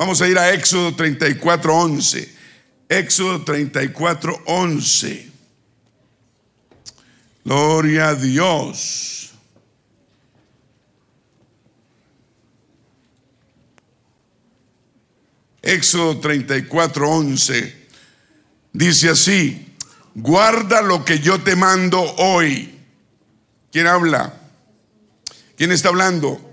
Vamos a ir a Éxodo 34, 11. Éxodo 34, 11. Gloria a Dios. Éxodo 34, 11. Dice así, guarda lo que yo te mando hoy. ¿Quién habla? ¿Quién está hablando?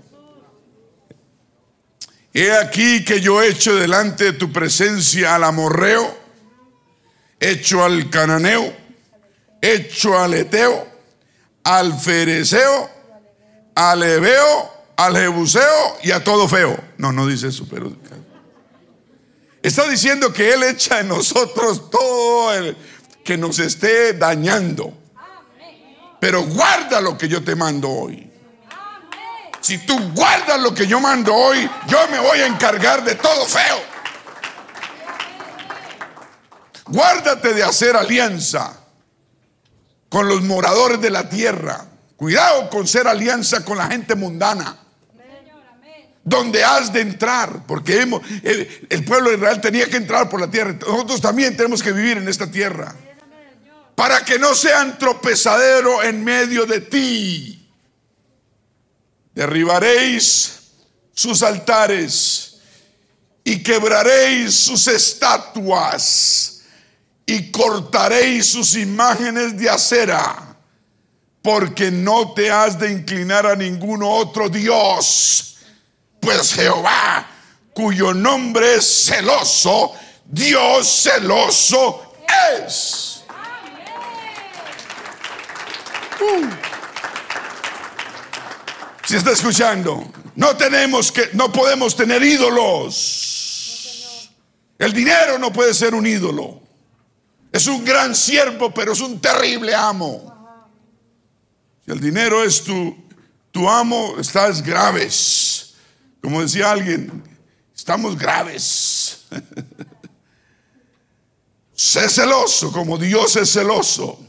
He aquí que yo echo delante de tu presencia al amorreo, hecho al cananeo, hecho al eteo, al fereceo, al ebeo, al jebuseo y a todo feo. No, no dice eso, pero está diciendo que Él echa en nosotros todo el que nos esté dañando. Pero guarda lo que yo te mando hoy. Si tú guardas lo que yo mando hoy, yo me voy a encargar de todo feo. Guárdate de hacer alianza con los moradores de la tierra. Cuidado con ser alianza con la gente mundana. Donde has de entrar, porque el pueblo de Israel tenía que entrar por la tierra. Nosotros también tenemos que vivir en esta tierra. Para que no sean tropezadero en medio de ti derribaréis sus altares y quebraréis sus estatuas y cortaréis sus imágenes de acera, porque no te has de inclinar a ningún otro Dios, pues Jehová, cuyo nombre es celoso, Dios celoso es. Uh. Si está escuchando, no tenemos que, no podemos tener ídolos. El dinero no puede ser un ídolo. Es un gran siervo, pero es un terrible amo. Si el dinero es tu, tu amo, estás graves. Como decía alguien, estamos graves. sé celoso como Dios es celoso.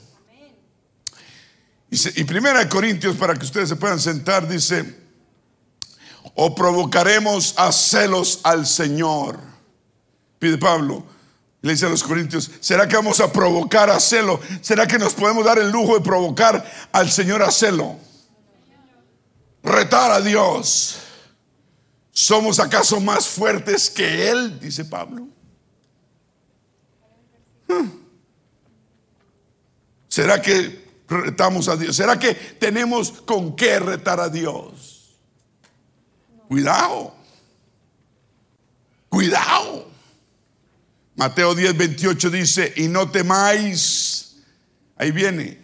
Y, primera de Corintios, para que ustedes se puedan sentar, dice, o provocaremos a celos al Señor. Pide Pablo, le dice a los Corintios, ¿será que vamos a provocar a celo? ¿Será que nos podemos dar el lujo de provocar al Señor a celo? Retar a Dios. ¿Somos acaso más fuertes que Él? Dice Pablo. Hmm. ¿Será que retamos a Dios? ¿Será que tenemos con qué retar a Dios? Cuidado. Cuidado. Mateo 10, 28 dice, y no temáis. Ahí viene.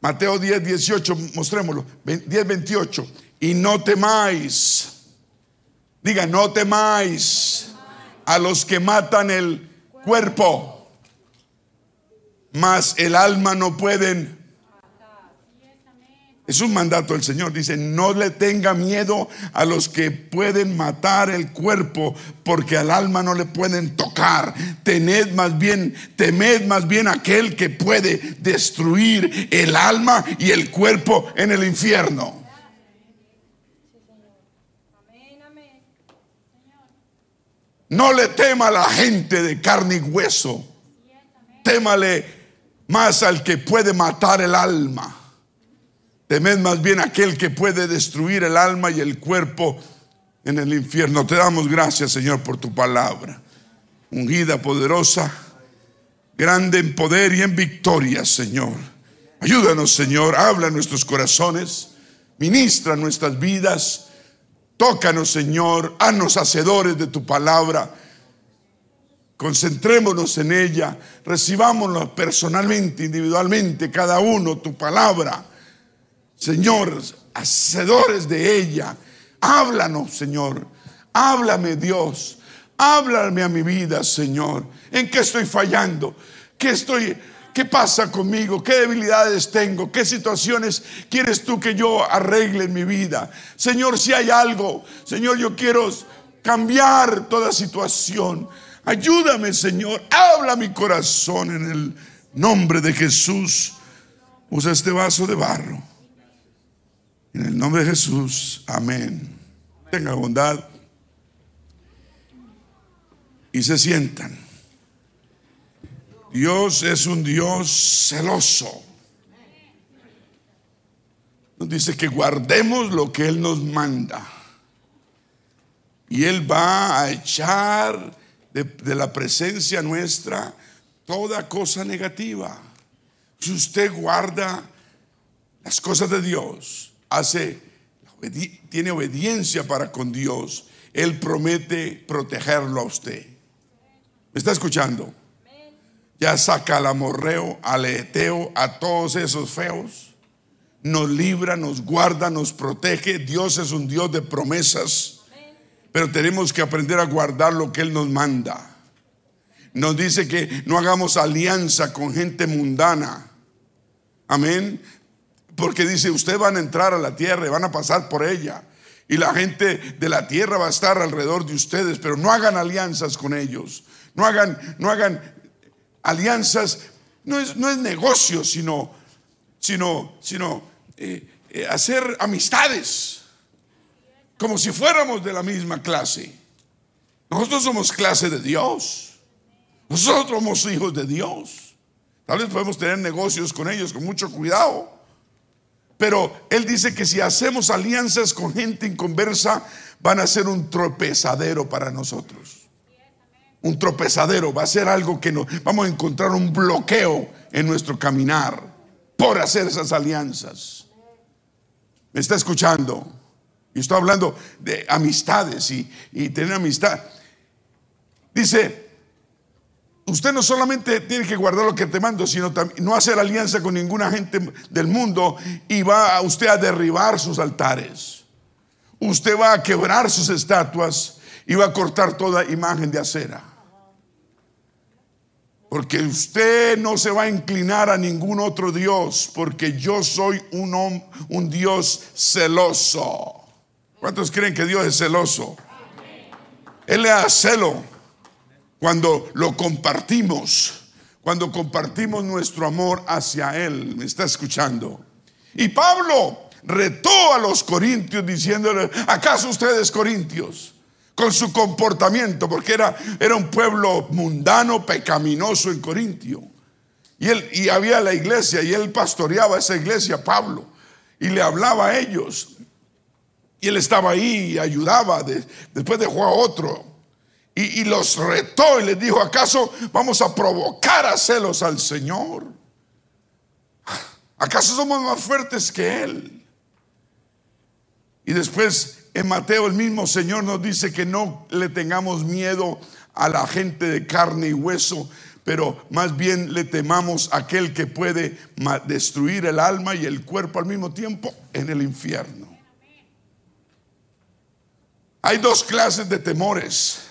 Mateo 10, 18, mostrémoslo. 10, 28. Y no temáis. Diga, no temáis a los que matan el cuerpo mas el alma no pueden. Es un mandato del Señor. Dice, no le tenga miedo a los que pueden matar el cuerpo, porque al alma no le pueden tocar. Tened más bien, temed más bien aquel que puede destruir el alma y el cuerpo en el infierno. No le tema a la gente de carne y hueso. Témale más al que puede matar el alma. Temed más bien aquel que puede destruir el alma y el cuerpo en el infierno. Te damos gracias, Señor, por tu palabra. Ungida, poderosa, grande en poder y en victoria, Señor. Ayúdanos, Señor. Habla en nuestros corazones. Ministra nuestras vidas. Tócanos, Señor. Haznos hacedores de tu palabra. Concentrémonos en ella, recibámonos personalmente, individualmente, cada uno tu palabra. Señor, hacedores de ella, háblanos, Señor. Háblame, Dios. Háblame a mi vida, Señor. ¿En qué estoy fallando? ¿Qué estoy ¿Qué pasa conmigo? ¿Qué debilidades tengo? ¿Qué situaciones quieres tú que yo arregle en mi vida? Señor, si hay algo, Señor, yo quiero cambiar toda situación. Ayúdame, Señor. Habla mi corazón en el nombre de Jesús. Usa este vaso de barro. En el nombre de Jesús. Amén. Tenga bondad. y se sientan. Dios es un Dios celoso. Nos dice que guardemos lo que Él nos manda. Y Él va a echar de, la presencia nuestra toda cosa negativa. Si usted guarda las cosas de Dios, hace, tiene obediencia para con Dios, Él promete protegerlo a usted. ¿Me está escuchando? Ya saca al amorreo, al eteo, a todos esos feos. Nos libra, nos guarda, nos protege. Dios es un Dios de promesas. Pero tenemos que aprender a guardar lo que Él nos manda. Nos dice que no hagamos alianza con gente mundana. Amén. Porque dice, ustedes van a entrar a la tierra y van a pasar por ella. Y la gente de la tierra va a estar alrededor de ustedes, pero no hagan alianzas con ellos. No hagan, no hagan alianzas. No es, no es negocio, sino, sino, sino eh, eh, hacer amistades. Como si fuéramos de la misma clase. Nosotros somos clase de Dios. Nosotros somos hijos de Dios. Tal vez podemos tener negocios con ellos con mucho cuidado. Pero Él dice que si hacemos alianzas con gente inconversa, van a ser un tropezadero para nosotros. Un tropezadero, va a ser algo que nos vamos a encontrar un bloqueo en nuestro caminar por hacer esas alianzas. ¿Me está escuchando? Y estoy hablando de amistades y, tener amistad. Dice, usted no solamente tiene que guardar lo que te mando, sino también no hacer alianza con ninguna gente del mundo y va usted a derribar sus altares. Usted va a quebrar sus estatuas y va a cortar toda imagen de acera. Porque usted no se va a inclinar a ningún otro Dios, porque yo soy un, un Dios celoso. ¿Cuántos creen que Dios es celoso? Él le da celo cuando lo compartimos, cuando compartimos nuestro amor hacia Él. ¿Me está escuchando? Y Pablo retó a los corintios diciéndole, ¿acaso ustedes corintios? Con su comportamiento, porque era, era un pueblo mundano, pecaminoso en Corintio. Y, él, y había la iglesia y él pastoreaba esa iglesia, Pablo, y le hablaba a ellos. Y él estaba ahí y ayudaba. después dejó a otro y, los retó y les dijo, ¿acaso vamos a provocar a celos al Señor? ¿Acaso somos más fuertes que Él? Y después en Mateo el mismo Señor nos dice que no le tengamos miedo a la gente de carne y hueso, pero más bien le temamos a aquel que puede destruir el alma y el cuerpo al mismo tiempo en el infierno. Hay dos clases de temores.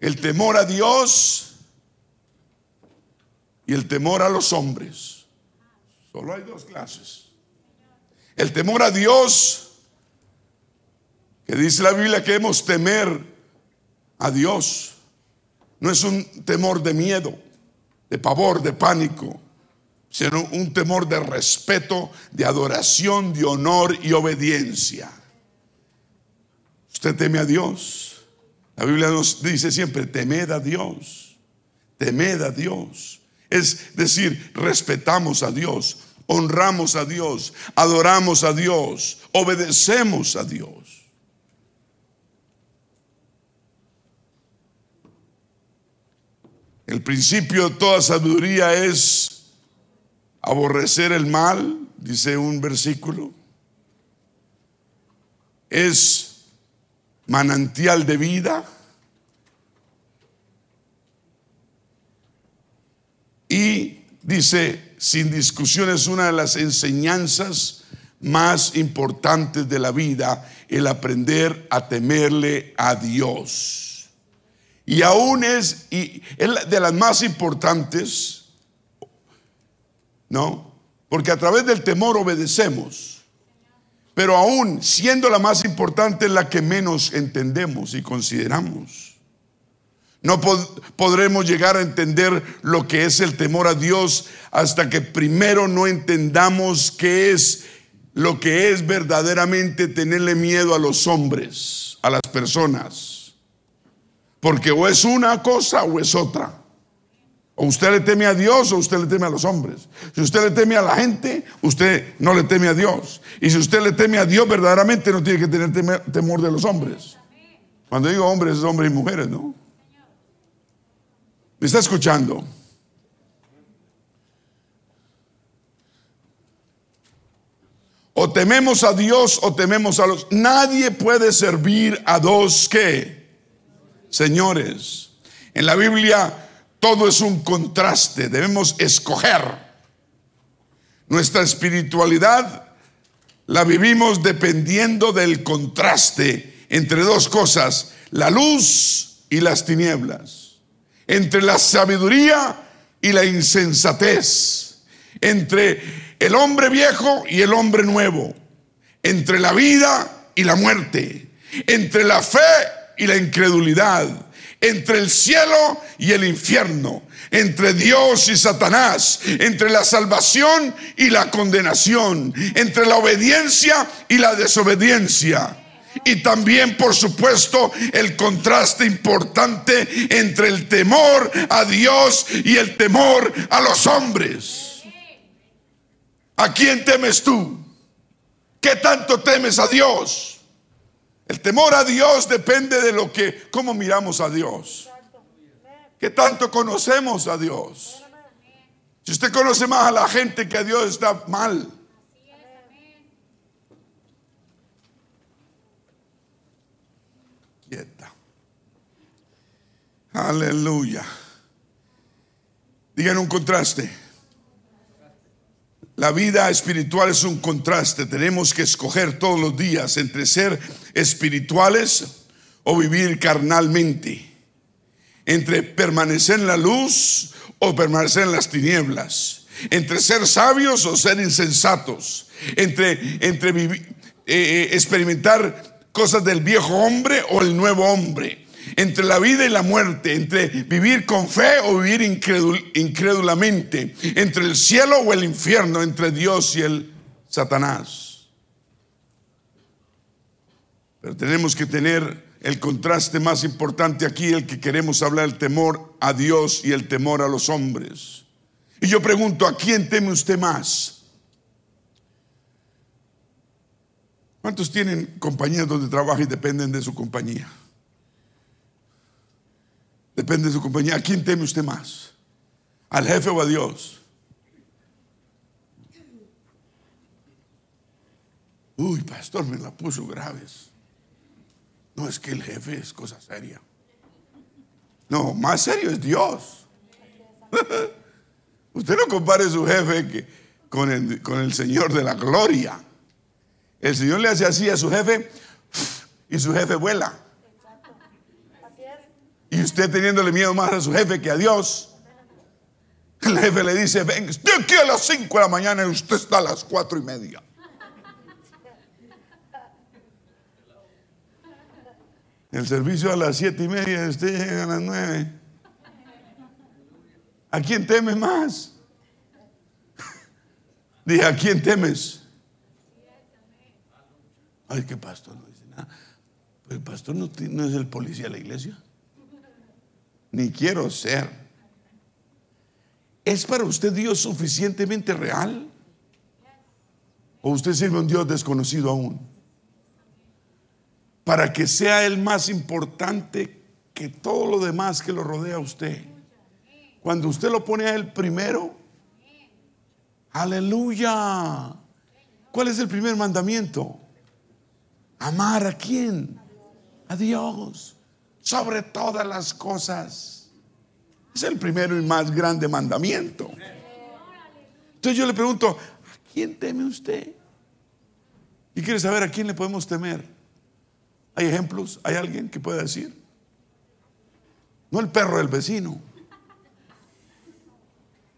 El temor a Dios y el temor a los hombres. Solo hay dos clases. El temor a Dios, que dice la Biblia que hemos temer a Dios. No es un temor de miedo, de pavor, de pánico, sino un temor de respeto, de adoración, de honor y obediencia. Usted teme a Dios. La Biblia nos dice siempre, temed a Dios, temed a Dios. Es decir, respetamos a Dios, honramos a Dios, adoramos a Dios, obedecemos a Dios. El principio de toda sabiduría es aborrecer el mal, dice un versículo. Es manantial de vida. Y dice, sin discusión es una de las enseñanzas más importantes de la vida, el aprender a temerle a Dios. Y aún es, y de las más importantes, ¿no? Porque a través del temor obedecemos pero aún siendo la más importante es la que menos entendemos y consideramos. No podremos llegar a entender lo que es el temor a Dios hasta que primero no entendamos qué es lo que es verdaderamente tenerle miedo a los hombres, a las personas. Porque o es una cosa o es otra. O usted le teme a Dios o usted le teme a los hombres. Si usted le teme a la gente, usted no le teme a Dios. Y si usted le teme a Dios, verdaderamente no tiene que tener temor de los hombres. Cuando digo hombres, es hombres y mujeres, ¿no? ¿Me está escuchando? O tememos a Dios o tememos a los... Nadie puede servir a dos que, señores. En la Biblia todo es un contraste, debemos escoger. Nuestra espiritualidad la vivimos dependiendo del contraste entre dos cosas, la luz y las tinieblas, entre la sabiduría y la insensatez, entre el hombre viejo y el hombre nuevo, entre la vida y la muerte, entre la fe y la incredulidad entre el cielo y el infierno, entre Dios y Satanás, entre la salvación y la condenación, entre la obediencia y la desobediencia. Y también, por supuesto, el contraste importante entre el temor a Dios y el temor a los hombres. ¿A quién temes tú? ¿Qué tanto temes a Dios? El temor a Dios depende de lo que, cómo miramos a Dios. ¿Qué tanto conocemos a Dios? Si usted conoce más a la gente que a Dios está mal. Quieta. Aleluya. Digan un contraste. La vida espiritual es un contraste. Tenemos que escoger todos los días entre ser espirituales o vivir carnalmente. Entre permanecer en la luz o permanecer en las tinieblas. Entre ser sabios o ser insensatos. Entre, entre eh, eh, experimentar cosas del viejo hombre o el nuevo hombre entre la vida y la muerte, entre vivir con fe o vivir incrédulamente, entre el cielo o el infierno, entre Dios y el Satanás. Pero tenemos que tener el contraste más importante aquí, el que queremos hablar, el temor a Dios y el temor a los hombres. Y yo pregunto, ¿a quién teme usted más? ¿Cuántos tienen compañías donde trabajan y dependen de su compañía? Depende de su compañía. ¿A quién teme usted más? ¿Al jefe o a Dios? Uy, pastor, me la puso graves. No, es que el jefe es cosa seria. No, más serio es Dios. Usted no compare su jefe con el Señor de la gloria. El Señor le hace así a su jefe y su jefe vuela. Y usted teniéndole miedo más a su jefe que a Dios. El jefe le dice, ven, estoy aquí a las 5 de la mañana y usted está a las cuatro y media. El servicio a las siete y media usted llega a las nueve. ¿A quién temes más? Dije, ¿a quién temes? Ay, qué pastor no dice nada. Pues el pastor no es el policía de la iglesia ni quiero ser. ¿Es para usted Dios suficientemente real? ¿O usted sirve a un Dios desconocido aún? Para que sea el más importante que todo lo demás que lo rodea a usted. Cuando usted lo pone a Él primero, aleluya. ¿Cuál es el primer mandamiento? Amar a quién? A Dios sobre todas las cosas. Es el primero y más grande mandamiento. Entonces yo le pregunto, ¿a quién teme usted? Y quiere saber a quién le podemos temer. ¿Hay ejemplos? ¿Hay alguien que pueda decir? No el perro del vecino.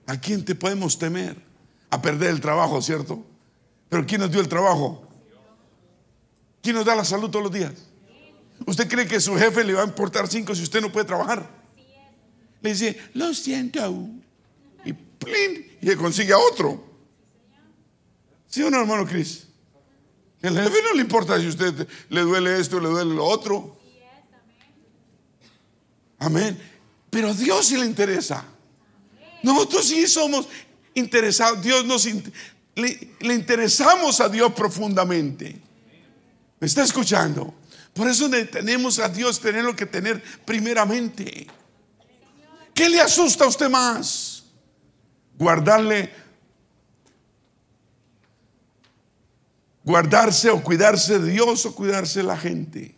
¿A quién te podemos temer? A perder el trabajo, ¿cierto? Pero ¿quién nos dio el trabajo? ¿Quién nos da la salud todos los días? ¿Usted cree que su jefe le va a importar cinco si usted no puede trabajar? Le dice, lo siento. Y plin, y le consigue a otro. ¿Sí o no, hermano Cris? El jefe no le importa si usted le duele esto, le duele lo otro. Amén. Pero a Dios sí le interesa. Nosotros sí somos interesados. Dios nos le, le interesamos a Dios profundamente. ¿Me está escuchando? Por eso tenemos a Dios tenerlo que tener primeramente. ¿Qué le asusta a usted más? Guardarle, guardarse o cuidarse de Dios o cuidarse de la gente.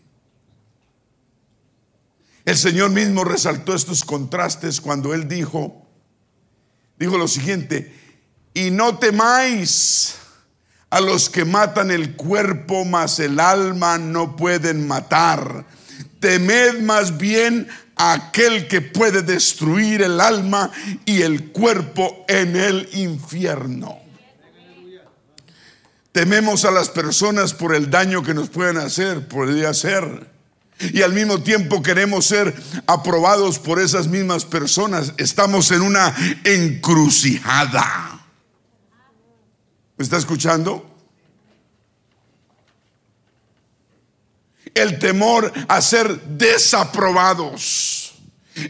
El Señor mismo resaltó estos contrastes cuando Él dijo, dijo lo siguiente, y no temáis a los que matan el cuerpo, mas el alma no pueden matar. Temed más bien a aquel que puede destruir el alma y el cuerpo en el infierno. Tememos a las personas por el daño que nos pueden hacer, podría ser. Y al mismo tiempo queremos ser aprobados por esas mismas personas. Estamos en una encrucijada. ¿Me está escuchando? El temor a ser desaprobados.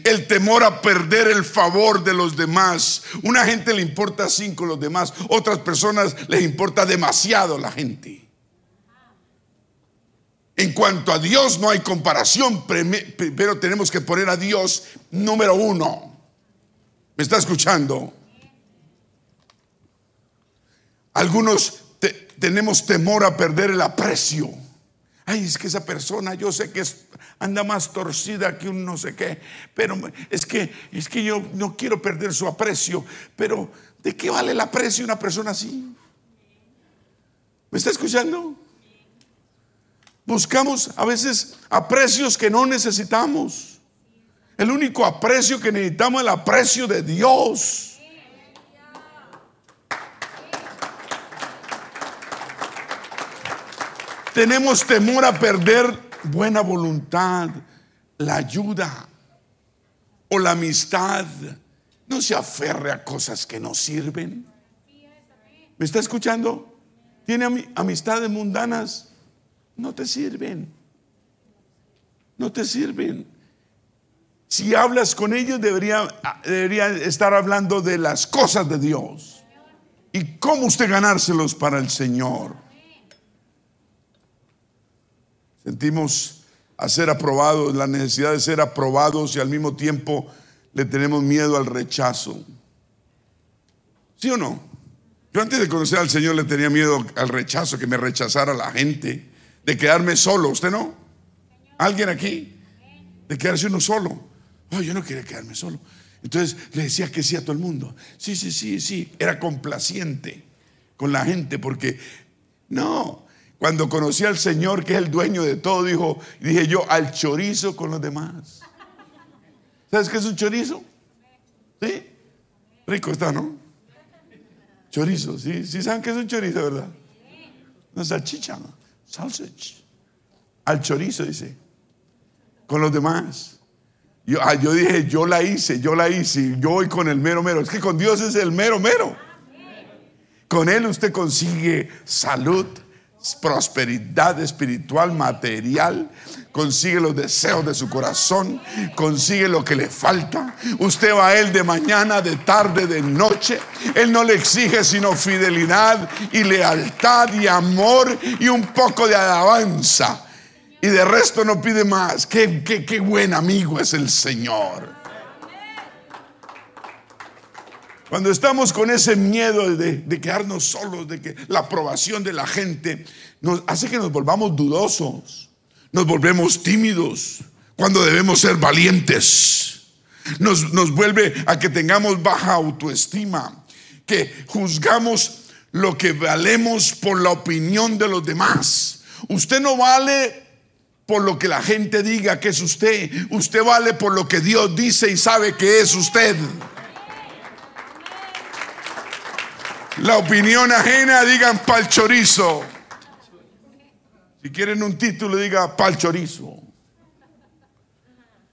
El temor a perder el favor de los demás. Una gente le importa cinco los demás. Otras personas les importa demasiado la gente. En cuanto a Dios no hay comparación, pero tenemos que poner a Dios número uno. ¿Me está escuchando? Algunos tenemos temor a perder el aprecio. Ay, es que esa persona, yo sé que anda más torcida que un no sé qué, pero es que, es que yo no quiero perder su aprecio. Pero, ¿de qué vale el aprecio una persona así? ¿Me está escuchando? Buscamos a veces aprecios que no necesitamos. El único aprecio que necesitamos es el aprecio de Dios. Tenemos temor a perder buena voluntad, la ayuda o la amistad. No se aferre a cosas que no sirven. ¿Me está escuchando? Tiene amistades mundanas. No te sirven. No te sirven. Si hablas con ellos, debería, debería estar hablando de las cosas de Dios. Y cómo usted ganárselos para el Señor. Sentimos a ser aprobados, la necesidad de ser aprobados y al mismo tiempo le tenemos miedo al rechazo. ¿Sí o no? Yo antes de conocer al Señor le tenía miedo al rechazo, que me rechazara la gente, de quedarme solo. ¿Usted no? ¿Alguien aquí? De quedarse uno solo. Oh, yo no quería quedarme solo. Entonces le decía que sí a todo el mundo. Sí, sí, sí, sí. Era complaciente con la gente porque no, cuando conocí al Señor, que es el dueño de todo, dijo, dije yo, al chorizo con los demás. ¿Sabes qué es un chorizo? ¿Sí? Rico está, ¿no? Chorizo, ¿sí? ¿Sí saben qué es un chorizo, verdad? Una salchicha, sausage. Al chorizo, dice. Con los demás. Yo, ah, yo dije, yo la hice, yo la hice. Yo voy con el mero mero. Es que con Dios es el mero mero. Con Él usted consigue salud, prosperidad espiritual, material, consigue los deseos de su corazón, consigue lo que le falta. Usted va a Él de mañana, de tarde, de noche. Él no le exige sino fidelidad y lealtad y amor y un poco de alabanza. Y de resto no pide más. Qué, qué, qué buen amigo es el Señor. Cuando estamos con ese miedo de, quedarnos solos, de que la aprobación de la gente nos hace que nos volvamos dudosos, nos volvemos tímidos, cuando debemos ser valientes. Nos, nos vuelve a que tengamos baja autoestima, que juzgamos lo que valemos por la opinión de los demás. Usted no vale por lo que la gente diga que es usted, usted vale por lo que Dios dice y sabe que es usted. La opinión ajena, digan pal chorizo. Si quieren un título, diga pal chorizo.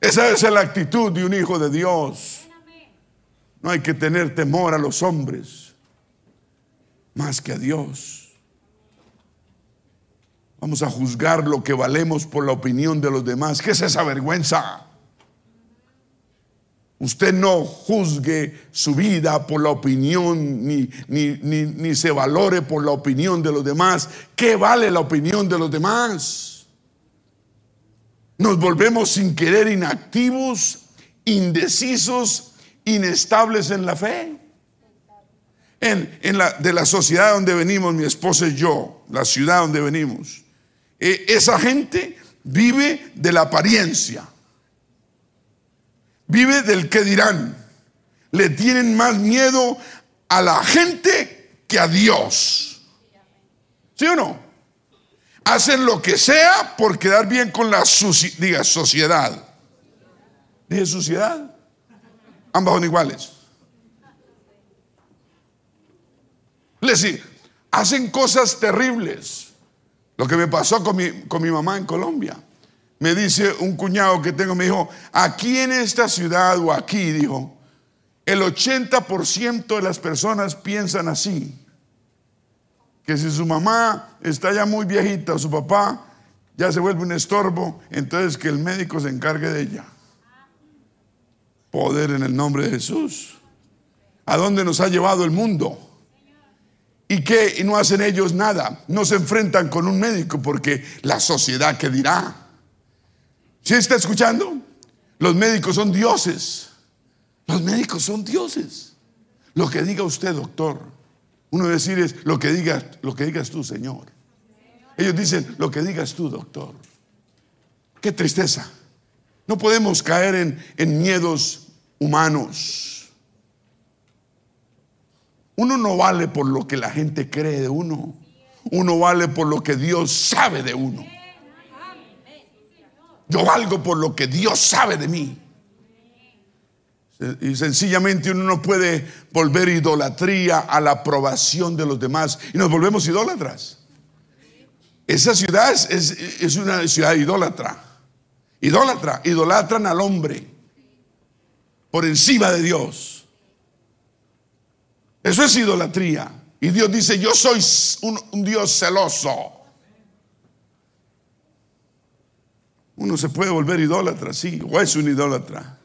Esa es la actitud de un hijo de Dios. No hay que tener temor a los hombres más que a Dios. Vamos a juzgar lo que valemos por la opinión de los demás. ¿Qué es esa vergüenza? Usted no juzgue su vida por la opinión, ni, ni, ni, ni, se valore por la opinión de los demás. ¿Qué vale la opinión de los demás? Nos volvemos sin querer inactivos, indecisos, inestables en la fe. En, en la, de la sociedad donde venimos, mi esposa y yo, la ciudad donde venimos, eh, esa gente vive de la apariencia vive del que dirán. Le tienen más miedo a la gente que a Dios. ¿Sí o no? Hacen lo que sea por quedar bien con la diga, sociedad. Dije sociedad. Ambas son iguales. Les digo, hacen cosas terribles. Lo que me pasó con mi, con mi mamá en Colombia me dice un cuñado que tengo, me dijo, aquí en esta ciudad o aquí, dijo, el 80% de las personas piensan así, que si su mamá está ya muy viejita o su papá ya se vuelve un estorbo, entonces que el médico se encargue de ella. Poder en el nombre de Jesús. ¿A dónde nos ha llevado el mundo? ¿Y qué? Y no hacen ellos nada. No se enfrentan con un médico porque la sociedad que dirá. ¿Sí está escuchando? Los médicos son dioses. Los médicos son dioses. Lo que diga usted, doctor. Uno decir es lo que digas, lo que digas tú, Señor. Ellos dicen lo que digas tú, doctor. Qué tristeza. No podemos caer en, en miedos humanos. Uno no vale por lo que la gente cree de uno. Uno vale por lo que Dios sabe de uno. Yo valgo por lo que Dios sabe de mí. Y sencillamente uno no puede volver idolatría a la aprobación de los demás y nos volvemos idólatras. Esa ciudad es, una ciudad idólatra. Idólatra, idolatran al hombre por encima de Dios. Eso es idolatría. Y Dios dice, yo soy un Dios celoso. Uno se puede volver idólatra, sí, o es un idólatra.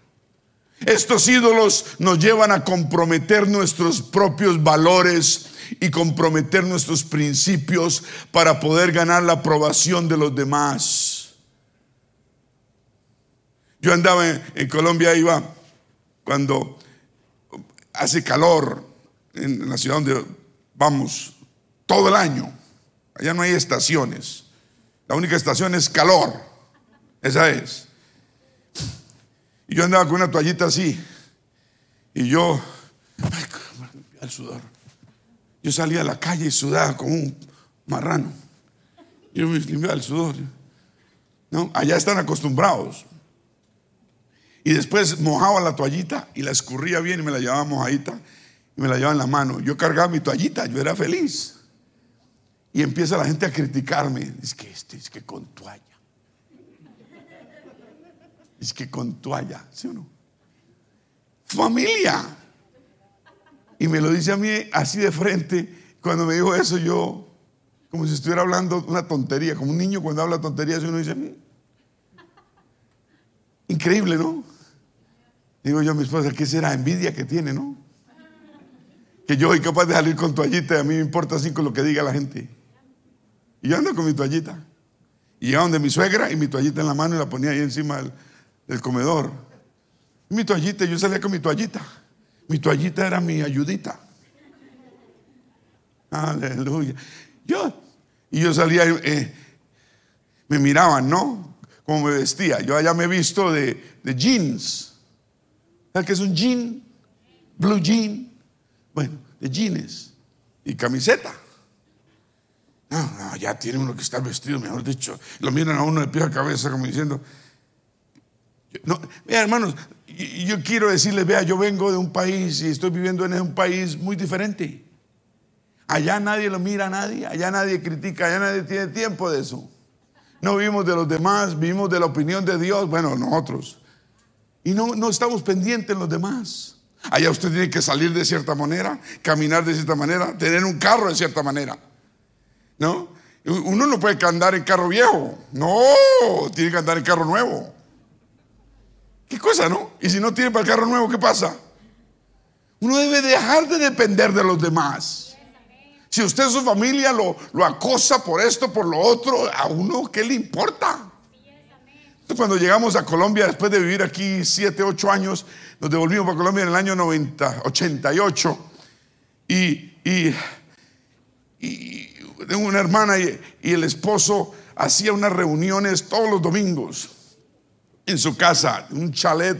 Estos ídolos nos llevan a comprometer nuestros propios valores y comprometer nuestros principios para poder ganar la aprobación de los demás. Yo andaba en, Colombia, iba cuando hace calor en la ciudad donde vamos todo el año. Allá no hay estaciones. La única estación es calor. Esa es. Y yo andaba con una toallita así. Y yo, ay, sudor. Yo salía a la calle y sudaba como un marrano. Yo me limpiaba el sudor. ¿No? Allá están acostumbrados. Y después mojaba la toallita y la escurría bien y me la llevaba mojadita y me la llevaba en la mano. Yo cargaba mi toallita, yo era feliz. Y empieza la gente a criticarme. Es que este, es que con toalla. Es que con toalla, ¿sí o no? Familia. Y me lo dice a mí así de frente. Cuando me dijo eso, yo, como si estuviera hablando una tontería, como un niño cuando habla tonterías, uno dice, mm". increíble, ¿no? Digo yo a mi esposa, ¿qué será? Envidia que tiene, ¿no? Que yo soy capaz de salir con toallita y a mí me importa así con lo que diga la gente. Y yo ando con mi toallita. Y iba donde mi suegra y mi toallita en la mano y la ponía ahí encima del, del comedor. Mi toallita, yo salía con mi toallita. Mi toallita era mi ayudita. Aleluya. Yo, y yo salía, eh, me miraban, ¿no? Como me vestía. Yo allá me he visto de, jeans. ¿Sabes qué es un jean? Blue jean. Bueno, de jeans. Y camiseta. No, no, ya tiene uno que estar vestido, mejor dicho. Lo miran a uno de pie a cabeza como diciendo, no, vea, hermanos, yo quiero decirles, vea, yo vengo de un país y estoy viviendo en un país muy diferente. Allá nadie lo mira a nadie, allá nadie critica, allá nadie tiene tiempo de eso. No vivimos de los demás, vivimos de la opinión de Dios, bueno, nosotros. Y no, no estamos pendientes en los demás. Allá usted tiene que salir de cierta manera, caminar de cierta manera, tener un carro de cierta manera. ¿No? Uno no puede andar en carro viejo. No, tiene que andar en carro nuevo. ¿Qué cosa, no? Y si no tiene para el carro nuevo, ¿qué pasa? Uno debe dejar de depender de los demás. Si usted su familia lo, lo acosa por esto, por lo otro, a uno, ¿qué le importa? Cuando llegamos a Colombia, después de vivir aquí 7, 8 años, nos devolvimos para Colombia en el año 90, 88. Y, y, y tengo una hermana y, y el esposo hacía unas reuniones todos los domingos en su casa, un chalet,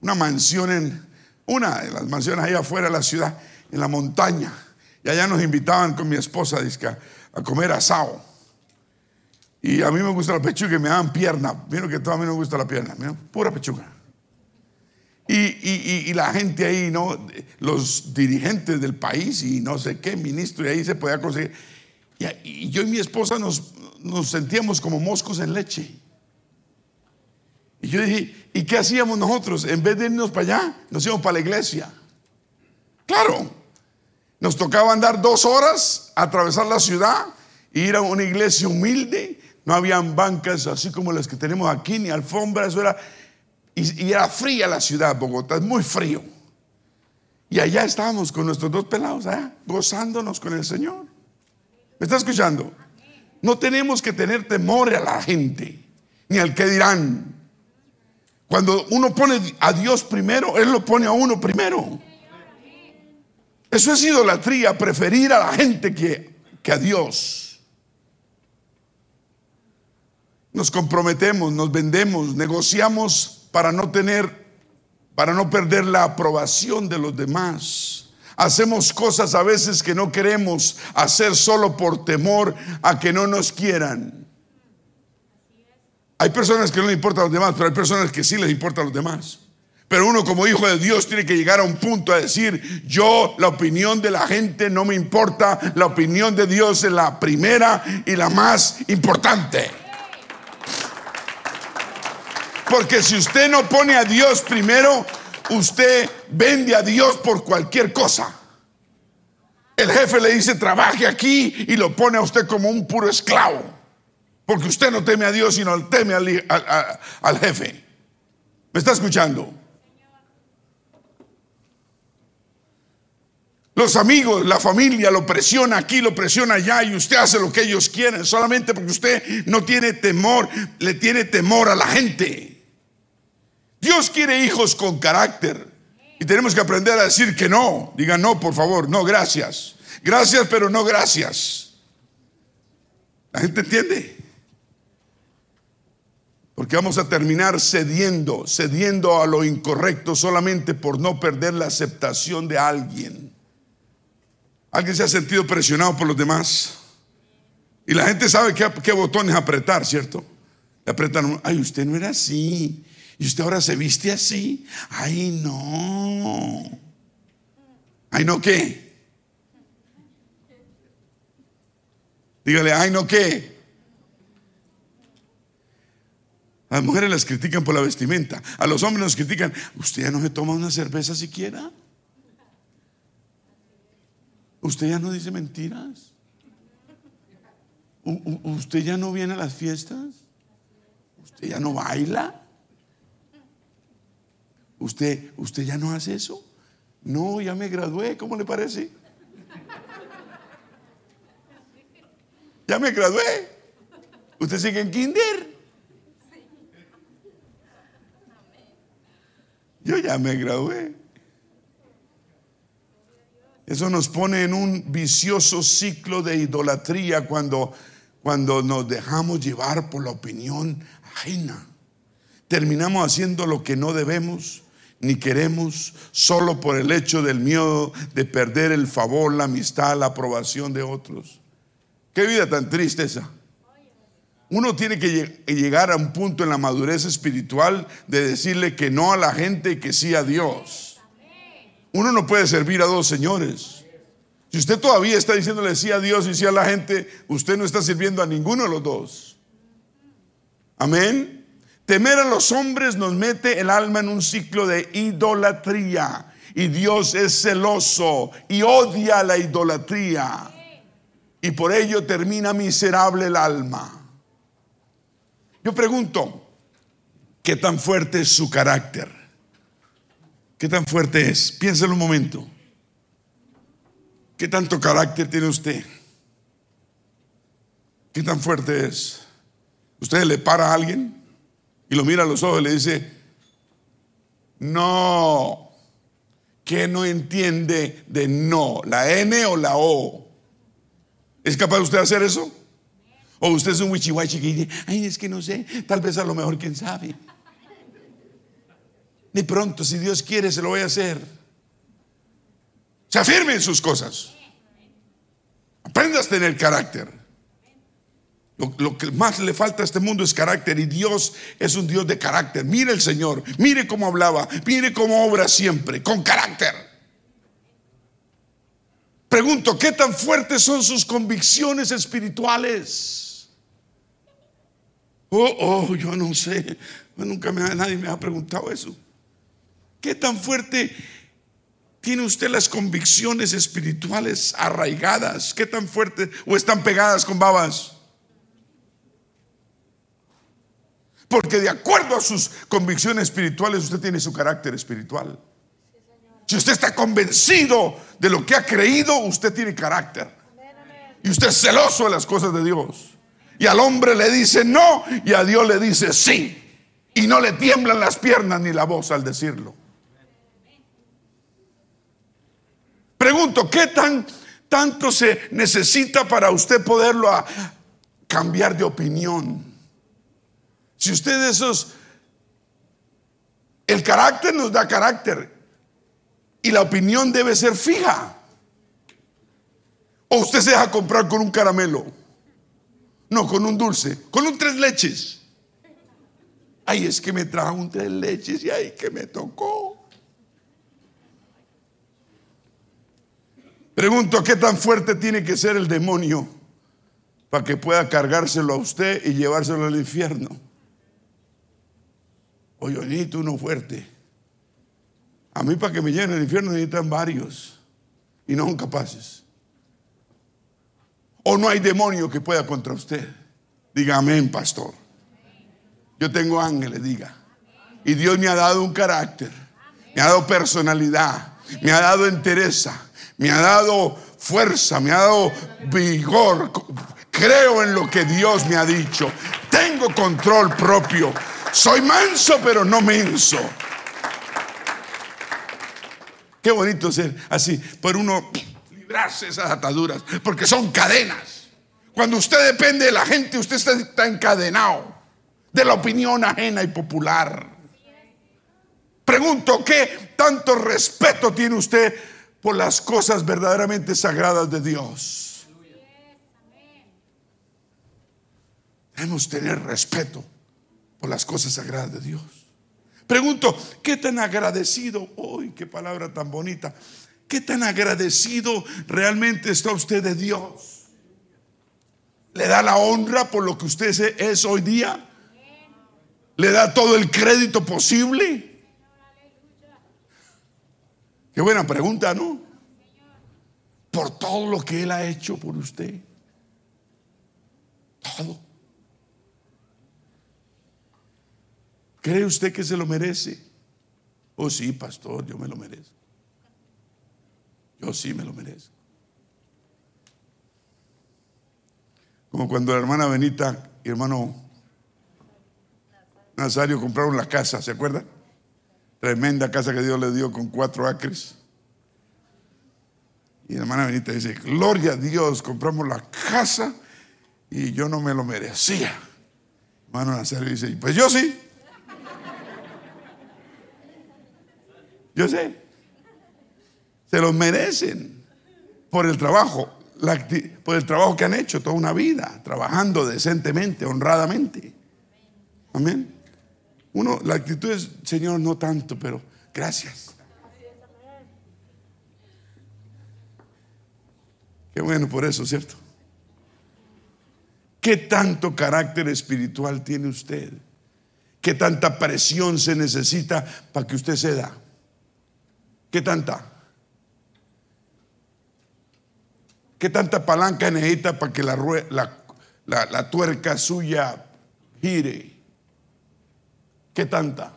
una mansión en una de las mansiones allá afuera de la ciudad, en la montaña. Y allá nos invitaban con mi esposa a comer asado. Y a mí me gusta la pechuga y me daban pierna. Miren que todo a mí me gusta la pierna. pura pechuga. Y, la gente ahí, ¿no? Los dirigentes del país y no sé qué, ministro, y ahí se podía conseguir. Y, yo y mi esposa nos, nos sentíamos como moscos en leche. Y yo dije, ¿y qué hacíamos nosotros? En vez de irnos para allá, nos íbamos para la iglesia. Claro, nos tocaba andar dos horas, atravesar la ciudad, e ir a una iglesia humilde. No habían bancas así como las que tenemos aquí, ni alfombras, eso era. Y, y era fría la ciudad, Bogotá, es muy frío. Y allá estábamos con nuestros dos pelados, gozándonos con el Señor. ¿Me está escuchando? No tenemos que tener temor a la gente, ni al que dirán. Cuando uno pone a Dios primero, Él lo pone a uno primero. Eso es idolatría, preferir a la gente que, que a Dios. Nos comprometemos, nos vendemos, negociamos para no tener, para no perder la aprobación de los demás. Hacemos cosas a veces que no queremos hacer solo por temor a que no nos quieran. Hay personas que no les importan a los demás, pero hay personas que sí les importan a los demás. Pero uno como hijo de Dios tiene que llegar a un punto a decir, yo la opinión de la gente no me importa, la opinión de Dios es la primera y la más importante. Porque si usted no pone a Dios primero, usted vende a Dios por cualquier cosa. El jefe le dice, trabaje aquí y lo pone a usted como un puro esclavo. Porque usted no teme a Dios, sino teme al, jefe. ¿Me está escuchando? Los amigos, la familia lo presiona aquí, lo presiona allá y usted hace lo que ellos quieren solamente porque usted no tiene temor, le tiene temor a la gente. Dios quiere hijos con carácter y tenemos que aprender a decir que no. Diga no, por favor, no, gracias. Gracias, pero no gracias. ¿La gente entiende? Porque vamos a terminar cediendo, cediendo a lo incorrecto solamente por no perder la aceptación de alguien. Alguien se ha sentido presionado por los demás. Y la gente sabe qué, botones apretar, ¿cierto? Le apretan, ay, usted no era así. Y usted ahora se viste así. Ay, no. Ay, no, ¿qué? Dígale, ay, no, ¿qué? A las mujeres las critican por la vestimenta. A los hombres nos critican. Usted ya no se toma una cerveza siquiera. Usted ya no dice mentiras. usted ya no viene a las fiestas. Usted ya no baila. Usted, usted ya no hace eso. No, ya me gradué. ¿Cómo le parece? Ya me gradué. Usted sigue en kinder. Yo ya me gradué. Eso nos pone en un vicioso ciclo de idolatría cuando, cuando nos dejamos llevar por la opinión ajena. Terminamos haciendo lo que no debemos ni queremos solo por el hecho del miedo de perder el favor, la amistad, la aprobación de otros. Qué vida tan triste esa. Uno tiene que llegar a un punto en la madurez espiritual de decirle que no a la gente y que sí a Dios. Uno no puede servir a dos señores. Si usted todavía está diciéndole sí a Dios y sí a la gente, usted no está sirviendo a ninguno de los dos. Amén. Temer a los hombres nos mete el alma en un ciclo de idolatría. Y Dios es celoso y odia la idolatría. Y por ello termina miserable el alma. Yo pregunto, ¿Qué tan fuerte es su carácter? ¿Qué tan fuerte es? Piénselo un momento. ¿Qué tanto carácter tiene usted? ¿Qué tan fuerte es? Usted le para a alguien y lo mira a los ojos y le dice, no, que no entiende de no, la N o la O. ¿Es capaz usted hacer eso? O usted es un wichiwachi que dice, ay, es que no sé, tal vez a lo mejor, quién sabe. Ni pronto, si Dios quiere, se lo voy a hacer. Se afirme en sus cosas. Aprendas a tener carácter. Lo, lo, que más le falta a este mundo es carácter y Dios es un Dios de carácter. Mire el Señor, mire cómo hablaba, mire cómo obra siempre, con carácter. Pregunto, ¿qué tan fuertes son sus convicciones espirituales? Oh, oh, yo no sé. Nunca me, nadie me ha preguntado eso. ¿Qué tan fuerte tiene usted las convicciones espirituales arraigadas? ¿Qué tan fuerte o están pegadas con babas? Porque de acuerdo a sus convicciones espirituales, usted tiene su carácter espiritual. Si usted está convencido de lo que ha creído, usted tiene carácter. Y usted es celoso de las cosas de Dios. Y al hombre le dice no y a Dios le dice sí. Y no le tiemblan las piernas ni la voz al decirlo. Pregunto, ¿qué tan tanto se necesita para usted poderlo a cambiar de opinión? Si usted esos el carácter nos da carácter y la opinión debe ser fija. O usted se deja comprar con un caramelo. No, con un dulce, con un tres leches. Ay, es que me trajo un tres leches y ay, que me tocó. Pregunto, ¿qué tan fuerte tiene que ser el demonio para que pueda cargárselo a usted y llevárselo al infierno? Oye, necesito uno fuerte. A mí para que me lleven al infierno necesitan varios y no son capaces. ¿O no hay demonio que pueda contra usted? Diga amén, pastor. Yo tengo ángeles, diga. Y Dios me ha dado un carácter, me ha dado personalidad, me ha dado entereza, me ha dado fuerza, me ha dado vigor. Creo en lo que Dios me ha dicho. Tengo control propio. Soy manso, pero no menso. Qué bonito ser así, por uno esas ataduras, porque son cadenas. Cuando usted depende de la gente, usted está encadenado de la opinión ajena y popular. Pregunto, ¿qué tanto respeto tiene usted por las cosas verdaderamente sagradas de Dios? Debemos tener respeto por las cosas sagradas de Dios. Pregunto, ¿qué tan agradecido, hoy qué palabra tan bonita, ¿Qué tan agradecido realmente está usted de Dios? ¿Le da la honra por lo que usted es hoy día? ¿Le da todo el crédito posible? Qué buena pregunta, ¿no? Por todo lo que Él ha hecho por usted. Todo. ¿Cree usted que se lo merece? Oh, sí, pastor, yo me lo merezco. Yo sí me lo merezco. Como cuando la hermana Benita y hermano Nazario compraron la casa, ¿se acuerdan? Tremenda casa que Dios le dio con cuatro acres. Y la hermana Benita dice, gloria a Dios, compramos la casa y yo no me lo merecía. Hermano Nazario dice, pues yo sí. Yo sé se lo merecen por el trabajo, por el trabajo que han hecho toda una vida, trabajando decentemente, honradamente. Amén. Uno, la actitud es, Señor, no tanto, pero gracias. Qué bueno por eso, ¿cierto? ¿Qué tanto carácter espiritual tiene usted? ¿Qué tanta presión se necesita para que usted se da? ¿Qué tanta? ¿Qué tanta palanca necesita para que la, la, la, tuerca suya gire? ¿Qué tanta?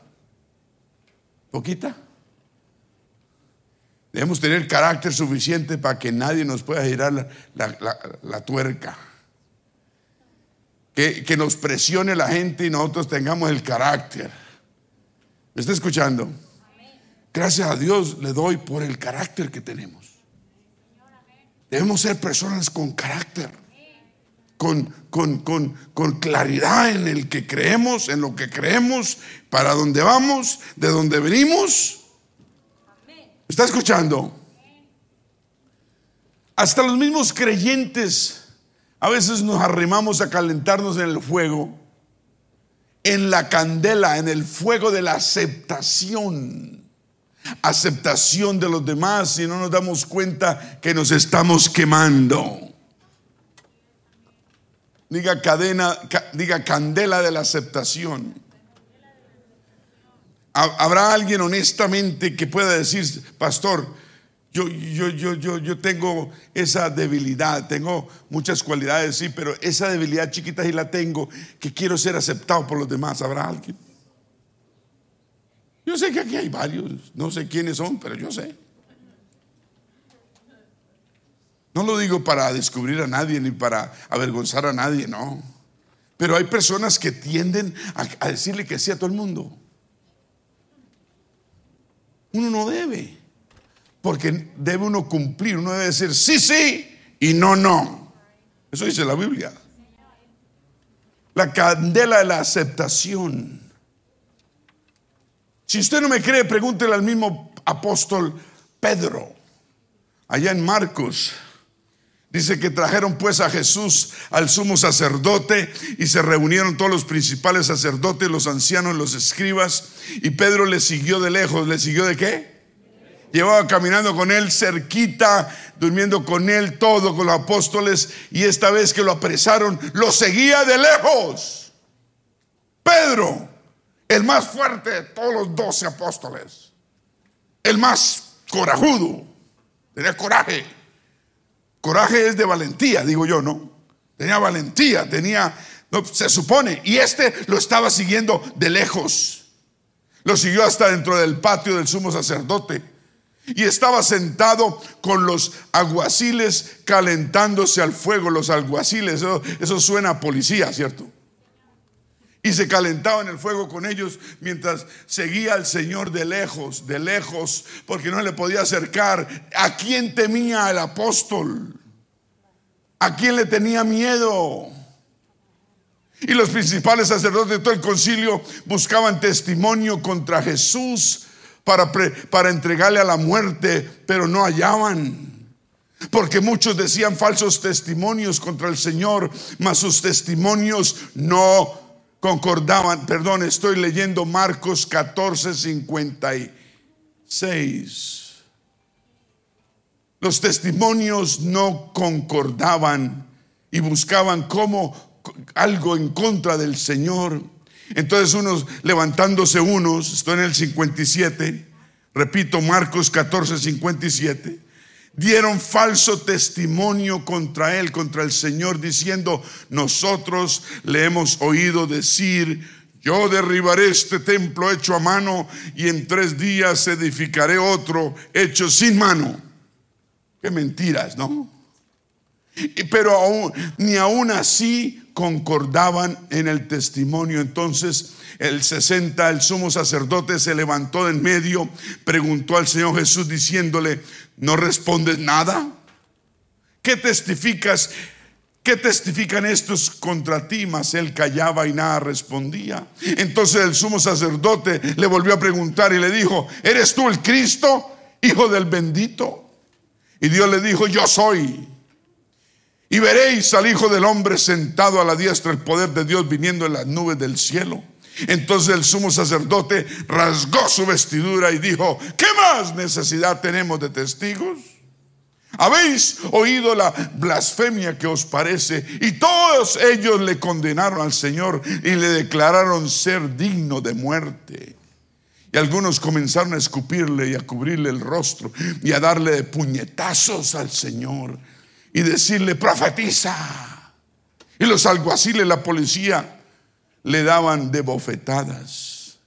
¿Poquita? Debemos tener carácter suficiente para que nadie nos pueda girar la, tuerca. Que, que, nos presione la gente y nosotros tengamos el carácter. ¿Me está escuchando? Gracias a Dios le doy por el carácter que tenemos. Debemos ser personas con carácter, con, con, con, con claridad en el que creemos, en lo que creemos, para dónde vamos, de dónde venimos ¿Está escuchando? Hasta los mismos creyentes a veces nos arrimamos a calentarnos en el fuego, en la candela, en el fuego de la aceptación. Aceptación de los demás y no nos damos cuenta que nos estamos quemando. Diga cadena, diga candela de la aceptación. ¿Habrá alguien honestamente que pueda decir, pastor, yo, yo, yo, yo, yo tengo esa debilidad, tengo muchas cualidades, sí, pero esa debilidad chiquita sí la tengo, que quiero ser aceptado por los demás. ¿Habrá alguien? Yo sé que aquí hay varios, no sé quiénes son, pero yo sé. No lo digo para descubrir a nadie ni para avergonzar a nadie, no. Pero hay personas que tienden a, decirle que sí a todo el mundo. Uno no debe, porque debe uno cumplir, uno debe decir sí, sí y no, no. Eso dice la Biblia. La candela de la aceptación. Si usted no me cree, pregúntele al mismo apóstol Pedro, allá en Marcos Dice que trajeron pues a Jesús al sumo sacerdote y se reunieron todos los principales sacerdotes, los ancianos, los escribas. Y Pedro le siguió de lejos. ¿Le siguió de qué? Llevaba caminando con él cerquita, durmiendo con él todo, con los apóstoles. Y esta vez que lo apresaron, lo seguía de lejos. Pedro, el más fuerte de todos los doce apóstoles. El más corajudo. Tenía coraje Coraje es de valentía, digo yo, ¿no? Tenía valentía, tenía, se supone, y este lo estaba siguiendo de lejos. Lo siguió hasta dentro del patio del sumo sacerdote. Y estaba sentado con los aguaciles calentándose al fuego. Los alguaciles, eso, eso suena a policía, ¿cierto? Y se calentaba en el fuego con ellos mientras seguía al Señor de lejos, de lejos, porque no le podía acercar. ¿A quién temía el apóstol? ¿A quién le tenía miedo? Y los principales sacerdotes de todo el concilio buscaban testimonio contra Jesús para, para entregarle a la muerte, pero no hallaban. Porque muchos decían falsos testimonios contra el Señor, mas sus testimonios no concordaban, perdón, estoy leyendo Marcos 14, 56. Los testimonios no concordaban y buscaban como algo en contra del Señor. Entonces unos, levantándose unos, estoy en el 57, repito, Marcos 14, 57 dieron falso testimonio contra él, contra el Señor, diciendo, nosotros le hemos oído decir, yo derribaré este templo hecho a mano y en tres días edificaré otro hecho sin mano. Qué mentiras, ¿no? Pero aún, ni aún así concordaban en el testimonio. Entonces el 60, el sumo sacerdote se levantó de en medio, preguntó al Señor Jesús diciéndole, ¿no respondes nada? ¿Qué testificas? ¿Qué testifican estos contra ti? Mas él callaba y nada respondía. Entonces el sumo sacerdote le volvió a preguntar y le dijo, ¿eres tú el Cristo, hijo del bendito? Y Dios le dijo, yo soy. Y veréis al Hijo del Hombre sentado a la diestra el poder de Dios viniendo en las nubes del cielo. Entonces el sumo sacerdote rasgó su vestidura y dijo, ¿qué más necesidad tenemos de testigos? Habéis oído la blasfemia que os parece y todos ellos le condenaron al Señor y le declararon ser digno de muerte. Y algunos comenzaron a escupirle y a cubrirle el rostro y a darle puñetazos al Señor y decirle, profetiza. Y los alguaciles, la policía, le daban de bofetadas.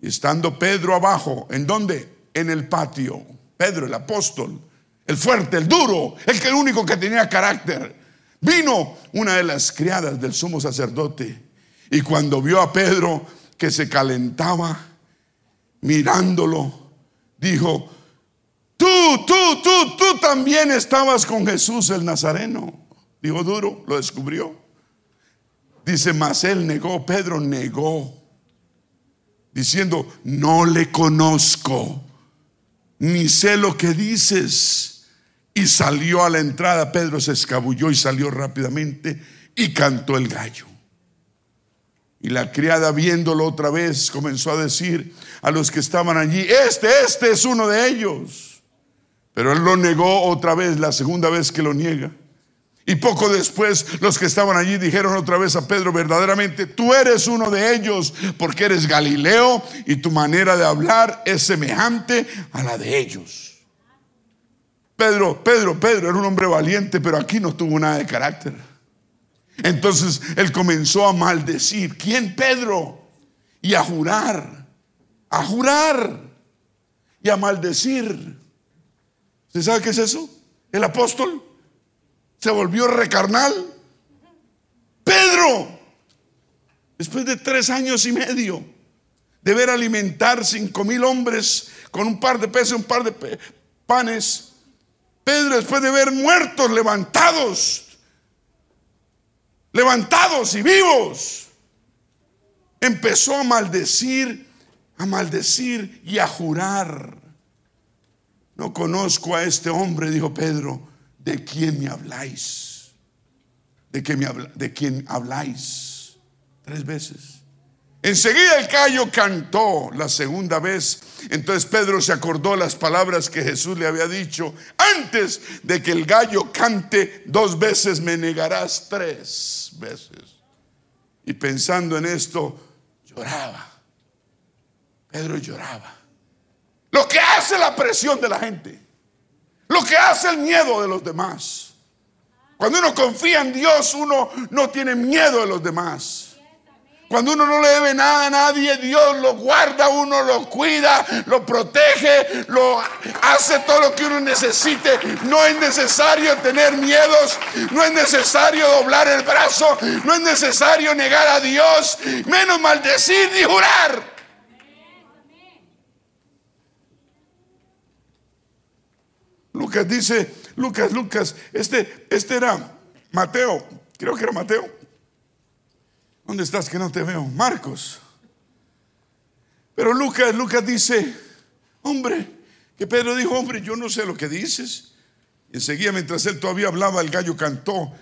Estando Pedro abajo, ¿en dónde? En el patio. Pedro, el apóstol, el fuerte, el duro, el que el único que tenía carácter. Vino una de las criadas del sumo sacerdote y cuando vio a Pedro que se calentaba mirándolo, dijo, tú, tú, tú, tú también estabas con Jesús el Nazareno. Dijo duro, lo descubrió. Dice, mas él negó, Pedro negó, diciendo, no le conozco, ni sé lo que dices. Y salió a la entrada, Pedro se escabulló y salió rápidamente y cantó el gallo. Y la criada viéndolo otra vez comenzó a decir a los que estaban allí, este, este es uno de ellos. Pero él lo negó otra vez, la segunda vez que lo niega. Y poco después los que estaban allí dijeron otra vez a Pedro, verdaderamente tú eres uno de ellos porque eres Galileo y tu manera de hablar es semejante a la de ellos. Pedro, Pedro, Pedro era un hombre valiente, pero aquí no tuvo nada de carácter. Entonces él comenzó a maldecir. ¿Quién? Pedro. Y a jurar, a jurar y a maldecir. ¿Usted sabe qué es eso? El apóstol se volvió recarnal. Pedro, después de tres años y medio de ver alimentar cinco mil hombres con un par de peces, un par de panes, Pedro después de ver muertos levantados, levantados y vivos, empezó a maldecir, a maldecir y a jurar. No conozco a este hombre, dijo Pedro ¿de quién me habláis? ¿De, qué me ¿De quién habláis? Tres veces. Enseguida el gallo cantó la segunda vez. Entonces Pedro se acordó las palabras que Jesús le había dicho. Antes de que el gallo cante dos veces, me negarás tres veces. Y pensando en esto, lloraba. Pedro lloraba. Lo que hace la presión de la gente. Lo que hace el miedo de los demás. Cuando uno confía en Dios, uno no tiene miedo de los demás. Cuando uno no le debe nada a nadie, Dios lo guarda, uno lo cuida, lo protege, lo hace todo lo que uno necesite. No es necesario tener miedos, no es necesario doblar el brazo, no es necesario negar a Dios, menos maldecir ni jurar. Lucas dice, Lucas, Lucas, este, este era Mateo, creo que era Mateo. ¿Dónde estás que no te veo? Marcos. Pero Lucas, Lucas dice, hombre, que Pedro dijo, hombre, yo no sé lo que dices. enseguida, mientras él todavía hablaba, el gallo cantó.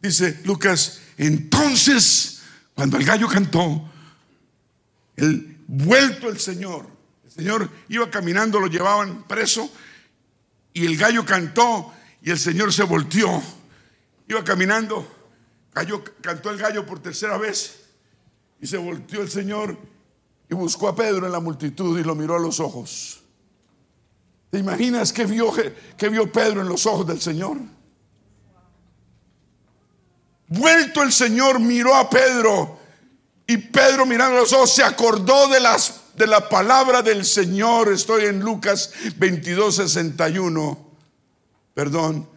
Dice Lucas, entonces, cuando el gallo cantó, el vuelto el Señor, el Señor iba caminando, lo llevaban preso y el gallo cantó y el Señor se volteó. Iba caminando, cantó el gallo por tercera vez y se volteó el Señor y buscó a Pedro en la multitud y lo miró a los ojos. ¿Te imaginas qué vio, vio Pedro en los ojos del Señor? Vuelto el Señor miró a Pedro y Pedro mirando a los ojos se acordó de las de la palabra del Señor. Estoy en Lucas 22, 61. Perdón.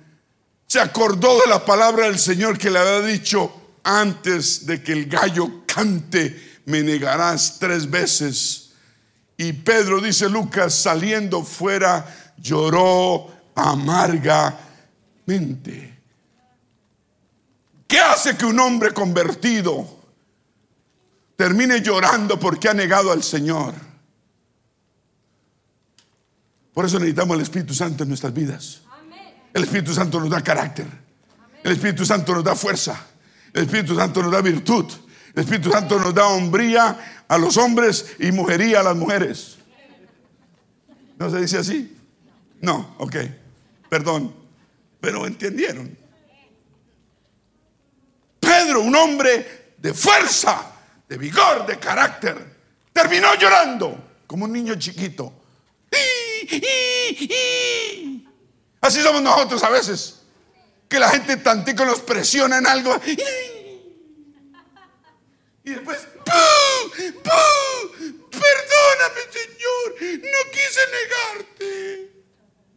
Se acordó de la palabra del Señor que le había dicho antes de que el gallo cante, me negarás tres veces. Y Pedro, dice Lucas, saliendo fuera, lloró amargamente. ¿Qué hace que un hombre convertido termine llorando porque ha negado al Señor. Por eso necesitamos el Espíritu Santo en nuestras vidas. El Espíritu Santo nos da carácter. El Espíritu Santo nos da fuerza. El Espíritu Santo nos da virtud. El Espíritu Santo nos da hombría a los hombres y mujería a las mujeres. ¿No se dice así? No, ok. Perdón. Pero entendieron. Pedro, un hombre de fuerza, de vigor, de carácter. Terminó llorando como un niño chiquito. Así somos nosotros a veces, que la gente tantico nos presiona en algo. Y después. Perdóname, Señor, no quise negarte.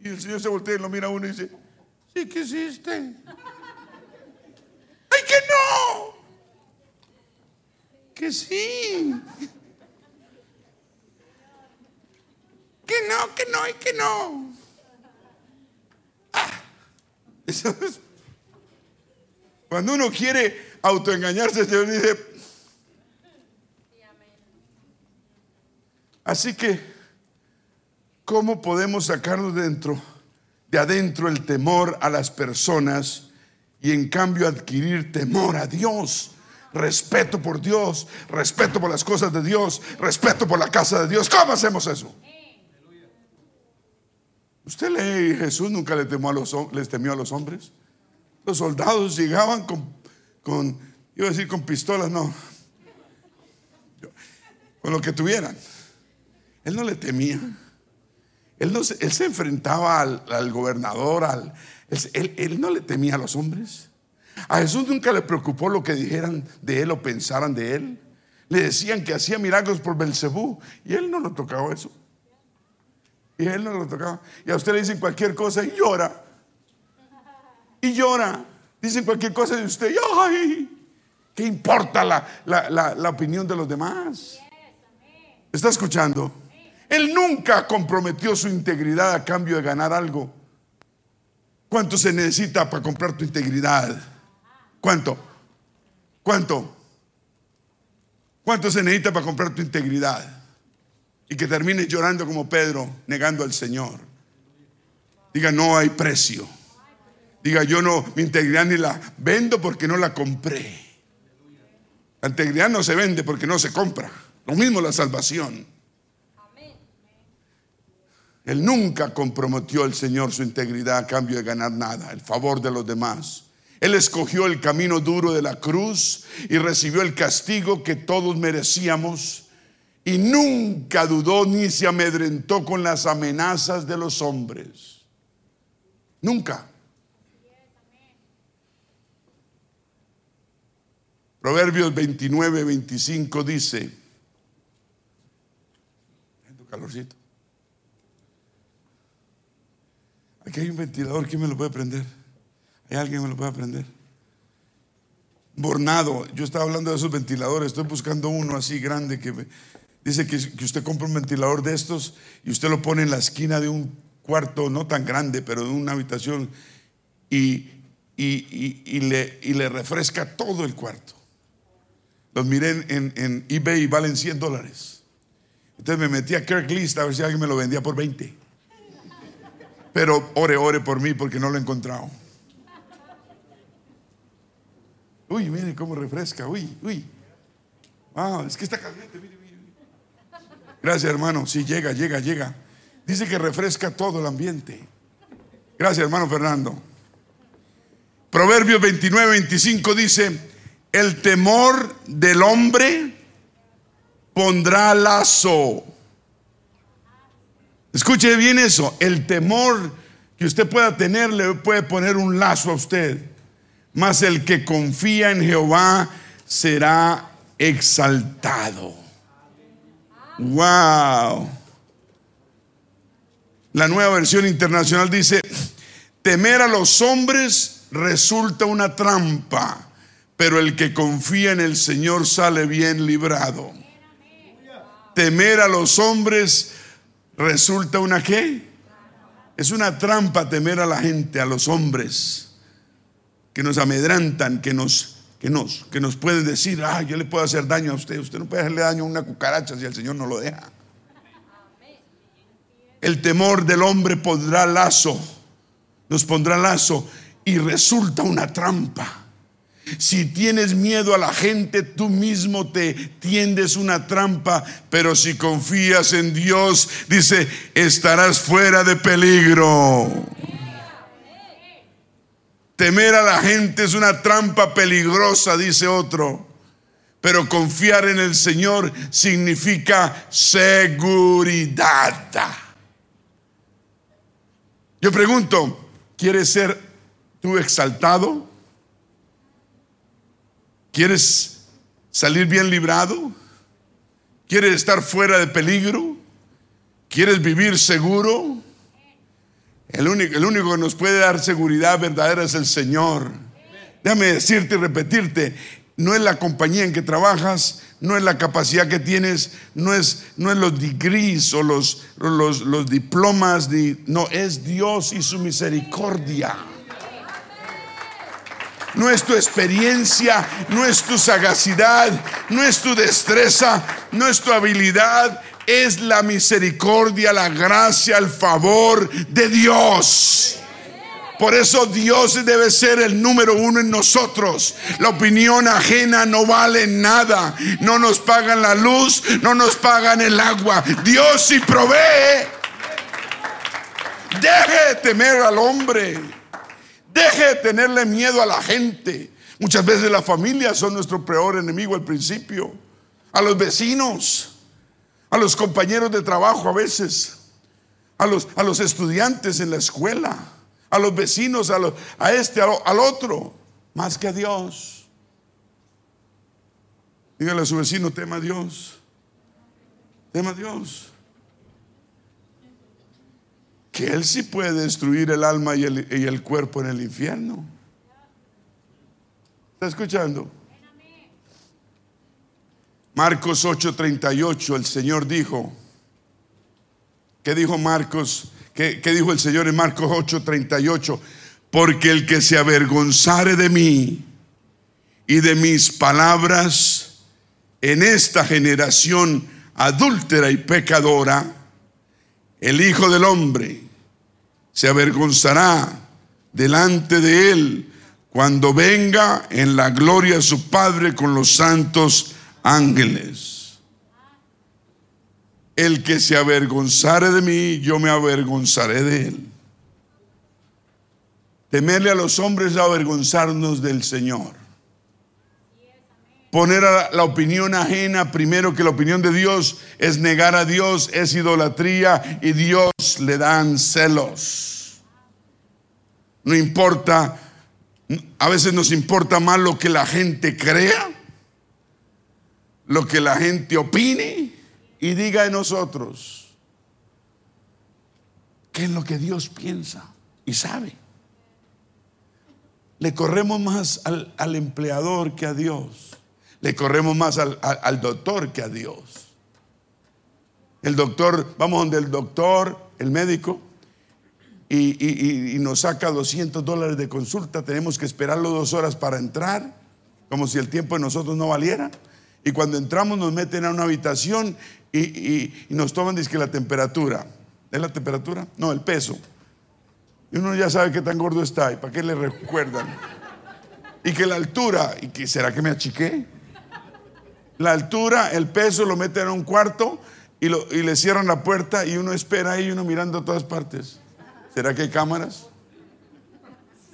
Y el Señor se voltea y lo mira a uno y dice, ¿sí quisiste? Sí. Que no, que no y que no. Ah, Cuando uno quiere autoengañarse, el Señor dice, Así que, ¿cómo podemos sacarnos dentro, de adentro el temor a las personas y en cambio adquirir temor a Dios? Respeto por Dios, respeto por las cosas de Dios, respeto por la casa de Dios. ¿Cómo hacemos eso? Usted lee, Jesús nunca le temió a los, les temió a los hombres. Los soldados llegaban con, con, iba a decir con pistolas, no, con lo que tuvieran. Él no le temía. Él, no se, él se enfrentaba al, gobernador, al, él, él, no le temía a los hombres. A Jesús nunca le preocupó lo que dijeran de él o pensaran de él. Le decían que hacía milagros por Belcebú y él no lo tocaba eso. Y él no lo tocaba. Y a usted le dicen cualquier cosa y llora. Y llora. Dicen cualquier cosa de usted. ¡Ay! ¿Qué importa la, la, la opinión de los demás? ¿Está escuchando? Él nunca comprometió su integridad a cambio de ganar algo. ¿Cuánto se necesita para comprar tu integridad? ¿Cuánto? ¿Cuánto? ¿Cuánto se necesita para comprar tu integridad? Y que termines llorando como Pedro, negando al Señor. Diga, no hay precio. Diga, yo no, mi integridad ni la vendo porque no la compré. La integridad no se vende porque no se compra. Lo mismo la salvación. Él nunca comprometió al Señor su integridad a cambio de ganar nada, el favor de los demás. Él escogió el camino duro de la cruz y recibió el castigo que todos merecíamos y nunca dudó ni se amedrentó con las amenazas de los hombres. Nunca. Proverbios 29, 25 dice, calorcito. Aquí hay un ventilador, ¿quién me lo puede prender? ¿Hay alguien que me lo puede prender? Bornado, yo estaba hablando de esos ventiladores, estoy buscando uno así grande que dice que, usted compra un ventilador de estos y usted lo pone en la esquina de un cuarto, no tan grande, pero de una habitación y, y, le, y le, refresca todo el cuarto. Los miré en, eBay y valen 100 dólares. Entonces me metí a Kirklist a ver si alguien me lo vendía por 20. Pero ore, ore por mí porque no lo he encontrado. Uy, mire cómo refresca. Uy, uy. Ah, es que está caliente. Mire, mire. Gracias, hermano. Sí, llega, llega, llega. Dice que refresca todo el ambiente. Gracias, hermano Fernando. Proverbios 29, 25 dice: El temor del hombre pondrá lazo. Escuche bien eso, el temor que usted pueda tener le puede poner un lazo a usted, mas el que confía en Jehová será exaltado. Wow. La nueva versión internacional dice, temer a los hombres resulta una trampa, pero el que confía en el Señor sale bien librado temer a los hombres resulta una qué? Es una trampa temer a la gente, a los hombres, que nos amedrantan, que nos, que nos, que nos pueden decir, ah, yo le puedo hacer daño a usted, usted no puede hacerle daño a una cucaracha si el Señor no lo deja. El temor del hombre pondrá lazo, nos pondrá lazo y resulta una trampa. Si tienes miedo a la gente, tú mismo te tiendes una trampa, pero si confías en Dios, dice, estarás fuera de peligro. Temer a la gente es una trampa peligrosa, dice otro. Pero confiar en el Señor significa seguridad. Yo pregunto, ¿quieres ser tú exaltado? ¿Quieres salir bien librado? ¿Quieres estar fuera de peligro? ¿Quieres vivir seguro? El único, el único que nos puede dar seguridad verdadera es el Señor. Déjame decirte y repetirte, no es la compañía en que trabajas, no es la capacidad que tienes, no es, no es los degrees o los, los, los diplomas, no, es Dios y su misericordia. No es tu experiencia, no es tu sagacidad, no es tu destreza, no es tu habilidad, es la misericordia, la gracia, el favor de Dios. Por eso Dios debe ser el número uno en nosotros. La opinión ajena no vale nada. No nos pagan la luz, no nos pagan el agua. Dios sí provee. Deje de temer al hombre. Deje de tenerle miedo a la gente. Muchas veces las familias son nuestro peor enemigo al principio. A los vecinos, a los compañeros de trabajo a veces, a los, a los estudiantes en la escuela a los vecinos, a, a este, al otro, más que a Dios. Dígale a su vecino, tema a Dios. Tema a Dios. Que Él sí puede destruir el alma y el, y el cuerpo en el infierno. ¿Está escuchando? Marcos 8:38, el Señor dijo, ¿qué dijo Marcos ¿Qué, dijo el Señor en Marcos 8, 38? Porque el que se avergonzare de mí y de mis palabras en esta generación adúltera y pecadora, el Hijo del Hombre se avergonzará delante de él cuando venga en la gloria de su Padre con los santos ángeles. El que se avergonzare de mí, yo me avergonzaré de él. Temerle a los hombres es avergonzarnos del Señor. Poner a la opinión ajena primero que la opinión de Dios es negar a Dios, es idolatría y Dios le dan celos. No importa, a veces nos importa más lo que la gente crea, lo que la gente opine y diga en nosotros qué es lo que Dios piensa y sabe. Le corremos más al, empleador que a Dios. Le corremos más al, doctor que a Dios. El doctor, vamos donde el doctor, el médico, y, y, nos saca 200 dólares de consulta. Tenemos que esperarlo dos horas para entrar, como si el tiempo de nosotros no valiera. Y cuando entramos nos meten a una habitación y, nos toman que la temperatura. ¿Es la temperatura? No, el peso. Y uno ya sabe qué tan gordo está y para qué le recuerdan. Y que la altura, y que será que me achiqué. La altura, el peso lo meten en un cuarto y, y le cierran la puerta y uno espera ahí, uno mirando a todas partes. ¿Será que hay cámaras?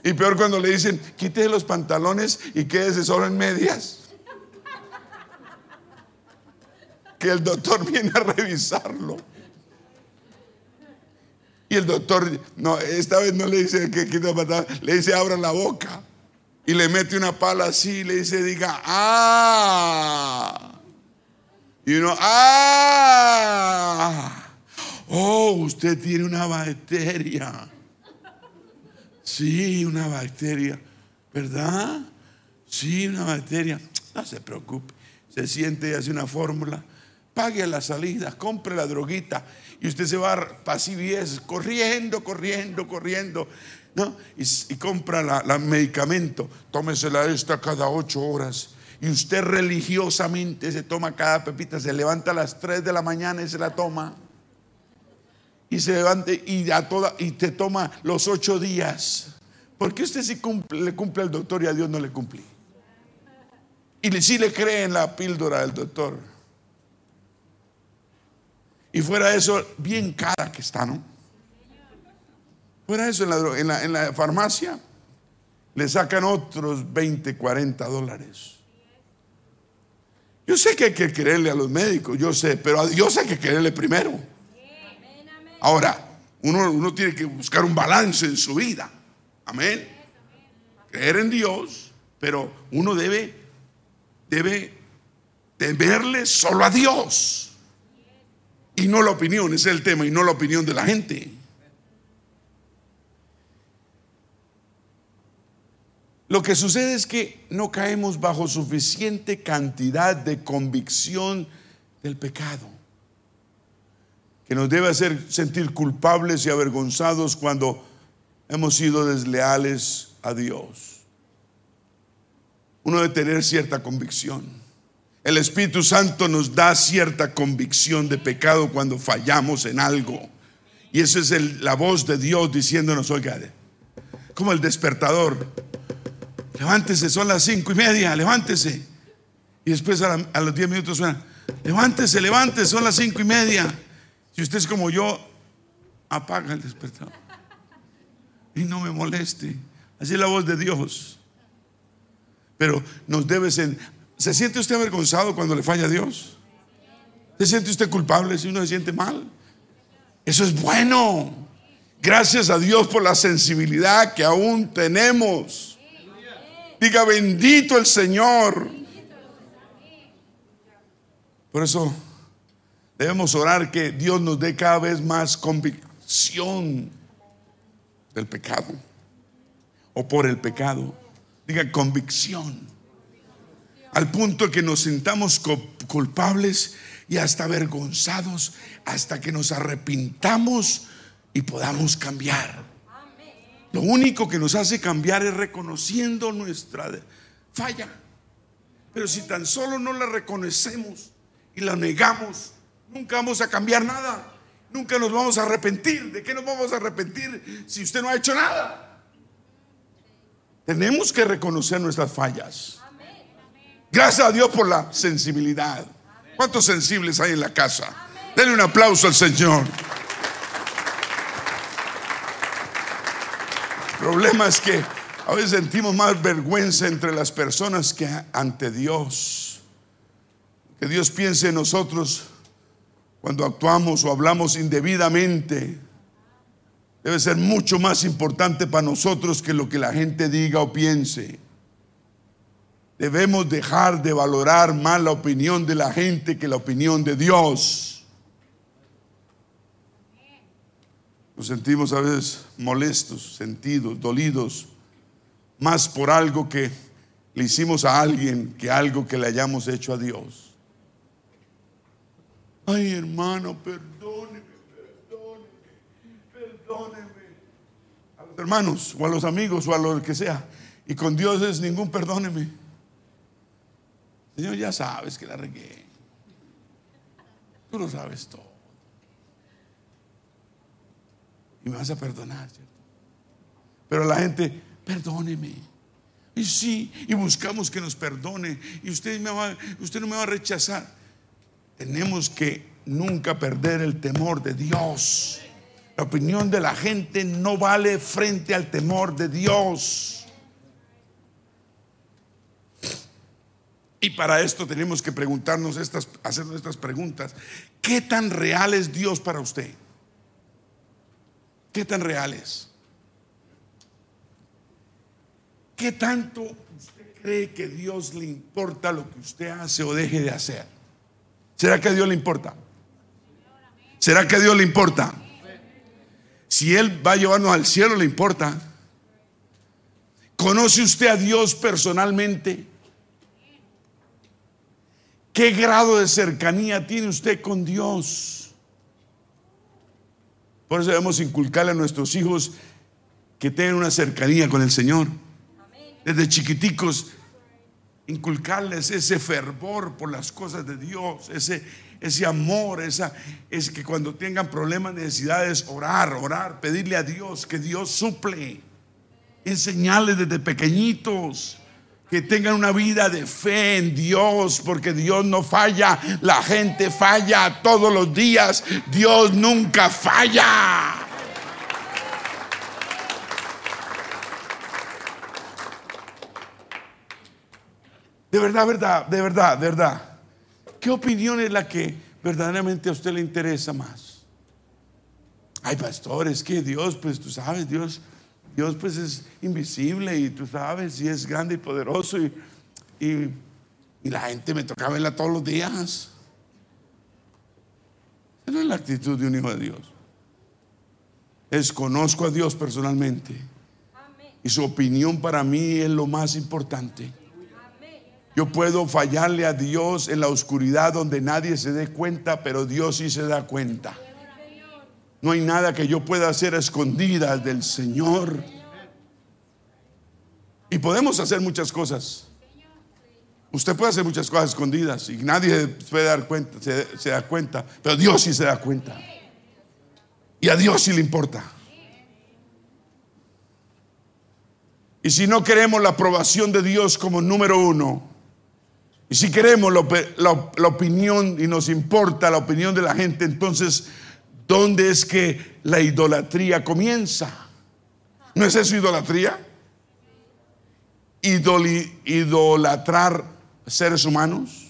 Y peor cuando le dicen, quítese los pantalones y quédese solo en medias. Que el doctor viene a revisarlo. Y el doctor, no, esta vez no le dice que quita patada, le dice abra la boca. Y le mete una pala así y le dice, diga, ah. Y uno, ah. Oh, usted tiene una bacteria. Sí, una bacteria. ¿Verdad? Sí, una bacteria. No se preocupe. Se siente y hace una fórmula pague la salida, compre la droguita y usted se va CVS corriendo, corriendo, corriendo, ¿no? Y, compra la, medicamento, tómesela esta cada ocho horas. Y usted religiosamente se toma cada pepita, se levanta a las tres de la mañana y se la toma. Y se levanta y, a toda, y te toma los ocho días. Porque usted sí cumple, le cumple al doctor y a Dios no le cumple. Y si le cree en la píldora del doctor. Y fuera eso, bien cara que está, ¿no? Fuera eso, en la, farmacia le sacan otros 20, 40 dólares. Yo sé que hay que quererle a los médicos, yo sé, pero Dios hay que quererle primero. Ahora, uno, uno tiene que buscar un balance en su vida. Amén. Creer en Dios, pero uno debe, debe temerle solo a Dios. Y no la opinión, ese es el tema, y no la opinión de la gente. Lo que sucede es que no caemos bajo suficiente cantidad de convicción del pecado, que nos debe hacer sentir culpables y avergonzados cuando hemos sido desleales a Dios. Uno debe tener cierta convicción. El Espíritu Santo nos da cierta convicción de pecado cuando fallamos en algo. Y esa es la voz de Dios diciéndonos, oiga, como el despertador. Levántese, son las cinco y media, levántese. Y después a, los diez minutos suena, levántese, levántese, son las cinco y media. Si usted es como yo, apaga el despertador. Y no me moleste. Así es la voz de Dios. Pero nos debe. ¿Se siente usted avergonzado cuando le falla a Dios? ¿Se siente usted culpable si uno se siente mal? Eso es bueno. Gracias a Dios por la sensibilidad que aún tenemos. Diga bendito el Señor. Por eso debemos orar que Dios nos dé cada vez más convicción del pecado o por el pecado. Diga convicción. Al punto que nos sintamos culpables y hasta avergonzados hasta que nos arrepintamos y podamos cambiar. Lo único que nos hace cambiar es reconociendo nuestra falla. Pero si tan solo no la reconocemos y la negamos, nunca vamos a cambiar nada. Nunca nos vamos a arrepentir. ¿De qué nos vamos a arrepentir si usted no ha hecho nada? Tenemos que reconocer nuestras fallas. Gracias a Dios por la sensibilidad. ¿Cuántos sensibles hay en la casa? Denle un aplauso al Señor. El problema es que a veces sentimos más vergüenza entre las personas que ante Dios. Que Dios piense en nosotros cuando actuamos o hablamos indebidamente. Debe ser mucho más importante para nosotros que lo que la gente diga o piense. Debemos dejar de valorar más la opinión de la gente que la opinión de Dios. Nos sentimos a veces molestos, sentidos, dolidos, más por algo que le hicimos a alguien que algo que le hayamos hecho a Dios. Ay, hermano, perdóneme, perdóneme, perdóneme. A los hermanos, o a los amigos, o a lo que sea. Y con Dios es ningún perdóneme. Señor, ya sabes que la regué. Tú lo sabes todo. Y me vas a perdonar, ¿cierto? Pero la gente, perdóneme. Y sí, y buscamos que nos perdone. Y usted, me va, usted no me va a rechazar. Tenemos que nunca perder el temor de Dios. La opinión de la gente no vale frente al temor de Dios. Y para esto tenemos que preguntarnos estas, hacernos estas preguntas. ¿Qué tan real es Dios para usted? ¿Qué tan real es? ¿Qué tanto usted cree que Dios le importa lo que usted hace o deje de hacer? ¿Será que a Dios le importa? ¿Será que a Dios le importa? Si Él va a llevarnos al cielo, le importa. ¿Conoce usted a Dios personalmente? ¿Qué grado de cercanía tiene usted con Dios? Por eso debemos inculcarle a nuestros hijos que tengan una cercanía con el Señor. Desde chiquiticos, inculcarles ese fervor por las cosas de Dios, ese, ese amor, esa, es que cuando tengan problemas, necesidades, orar, orar, pedirle a Dios que Dios suple. Enseñarles desde pequeñitos que tengan una vida de fe en Dios, porque Dios no falla, la gente falla todos los días, Dios nunca falla. De verdad, verdad, de verdad, de verdad. ¿Qué opinión es la que verdaderamente a usted le interesa más? Hay pastores que Dios, pues tú sabes, Dios Dios pues es invisible y tú sabes, y es grande y poderoso y, y, la gente me toca verla todos los días. Esa no es la actitud de un hijo de Dios. Es conozco a Dios personalmente Y su opinión para mí es lo más importante. Yo puedo fallarle a Dios en la oscuridad donde nadie se dé cuenta, pero Dios sí se da cuenta. No hay nada que yo pueda hacer a escondidas del Señor. Y podemos hacer muchas cosas. Usted puede hacer muchas cosas escondidas y nadie puede dar cuenta, se, da cuenta, pero Dios sí se da cuenta. Y a Dios sí le importa. Y si no queremos la aprobación de Dios como número uno, y si queremos la, opinión y nos importa la opinión de la gente, entonces, ¿dónde es que la idolatría comienza? ¿No es eso idolatría? idolatrar seres humanos?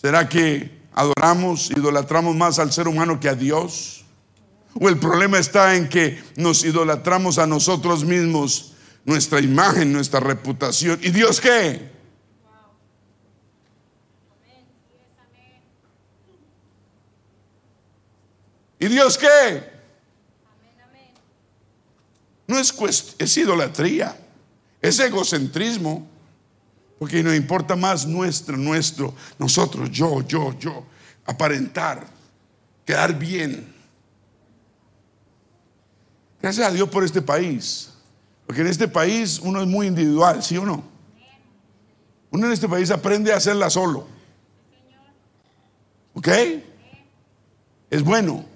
¿Será que adoramos, idolatramos más al ser humano que a Dios? ¿O el problema está en que nos idolatramos a nosotros mismos nuestra imagen, nuestra reputación. ¿Y Dios qué? ¿Y Dios qué? No es, es idolatría, es egocentrismo, porque nos importa más nuestro, nuestro, nosotros, yo, yo, yo, aparentar, quedar bien. Gracias a Dios por este país. Porque en este país uno es muy individual, ¿sí o no? Uno en este país aprende a hacerla solo. ¿Ok? Es bueno.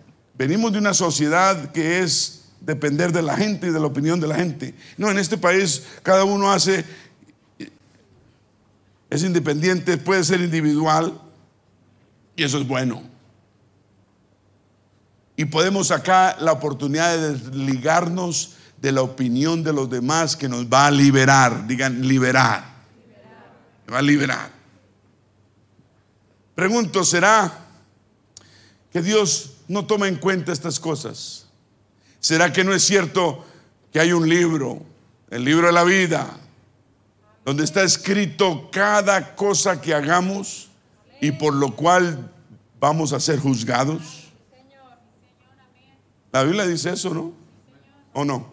Venimos de una sociedad que es depender de la gente y de la opinión de la gente. No, en este país cada uno hace, es independiente, puede ser individual y eso es bueno. Y podemos acá la oportunidad de desligarnos de la opinión de los demás que nos va a liberar. Digan, liberar. Va a liberar. Pregunto, ¿será que Dios no toma en cuenta estas cosas? ¿Será que no es cierto que hay un libro, el libro de la vida, donde está escrito cada cosa que hagamos y por lo cual vamos a ser juzgados? La Biblia dice eso, ¿no? ¿O no?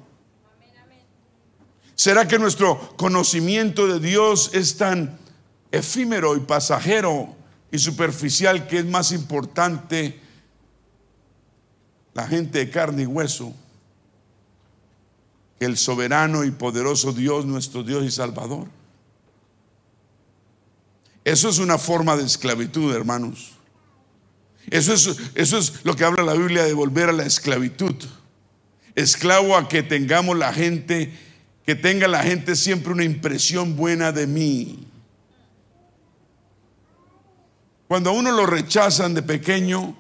¿Será que nuestro conocimiento de Dios es tan efímero y pasajero y superficial que es más importante la gente de carne y hueso que el soberano y poderoso Dios, nuestro Dios y Salvador? Eso es una forma de esclavitud, hermanos. Eso es, eso es lo que habla la Biblia de volver a la esclavitud. Esclavo a que tengamos la gente que tenga la gente siempre una impresión buena de mí. Cuando a uno lo rechazan de pequeño,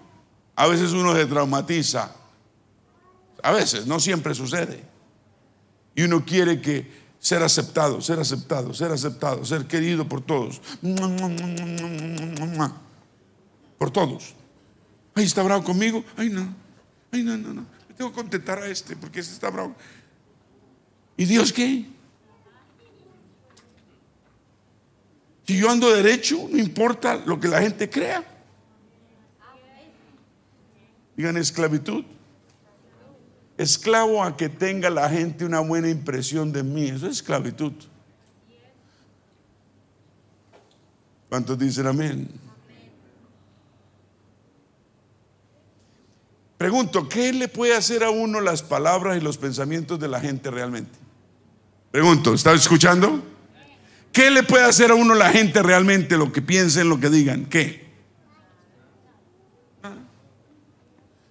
a veces uno se traumatiza. A veces, no siempre sucede. Y uno quiere que ser aceptado, ser aceptado, ser aceptado, ser querido por todos. Por todos. Ay, está bravo conmigo. Ay, no. Ay, no, no, no. Tengo que contentar a este porque ese está bravo. ¿Y Dios qué? Si yo ando derecho, no importa lo que la gente crea. Digan esclavitud. Esclavo a que tenga la gente una buena impresión de mí. Eso es esclavitud. ¿Cuántos dicen amén? Pregunto, ¿qué le puede hacer a uno las palabras y los pensamientos de la gente realmente? Pregunto, ¿está escuchando? ¿Qué le puede hacer a uno la gente realmente lo que piensen, lo que digan? ¿Qué?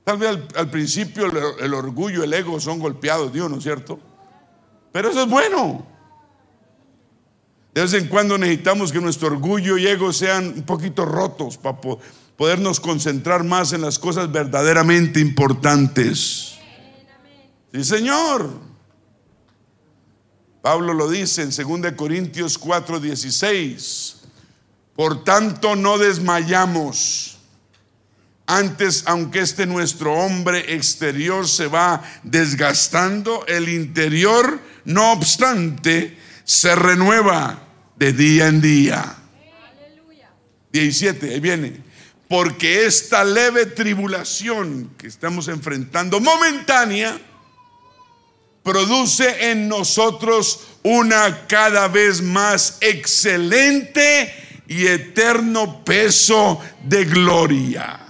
Tal vez al, principio el, orgullo, el ego son golpeados, Dios, ¿no es cierto? Pero eso es bueno. De vez en cuando necesitamos que nuestro orgullo y ego sean un poquito rotos para podernos concentrar más en las cosas verdaderamente importantes. Sí, Señor. Pablo lo dice en 2 Corintios 4:16. Por tanto, no desmayamos. Antes, aunque este nuestro hombre exterior se va desgastando, el interior, no obstante, se renueva de día en día. 17, ahí viene. Porque esta leve tribulación que estamos enfrentando, momentánea, produce en nosotros una cada vez más excelente y eterno peso de gloria.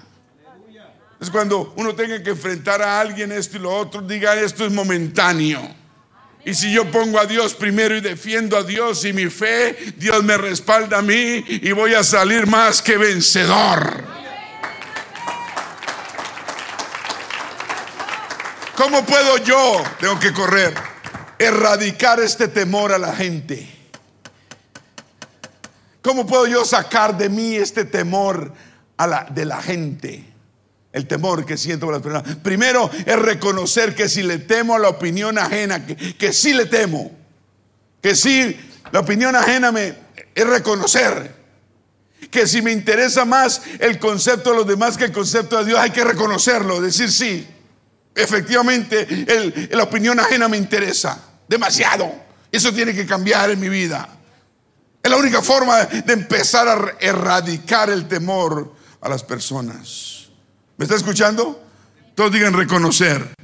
Es cuando uno tenga que enfrentar a alguien esto y lo otro, diga esto es momentáneo. Y si yo pongo a Dios primero y defiendo a Dios y mi fe, Dios me respalda a mí y voy a salir más que vencedor. ¿Cómo puedo yo, tengo que correr, erradicar este temor a la gente? ¿Cómo puedo yo sacar de mí este temor a la, de la gente? El temor que siento por las personas. Primero es reconocer que si le temo a la opinión ajena, que, que sí le temo, que sí la opinión ajena me es reconocer que si me interesa más el concepto de los demás que el concepto de Dios, hay que reconocerlo, decir sí. Efectivamente, la opinión ajena me interesa demasiado. Eso tiene que cambiar en mi vida. Es la única forma de empezar a erradicar el temor a las personas. ¿Me está escuchando? Todos digan reconocer.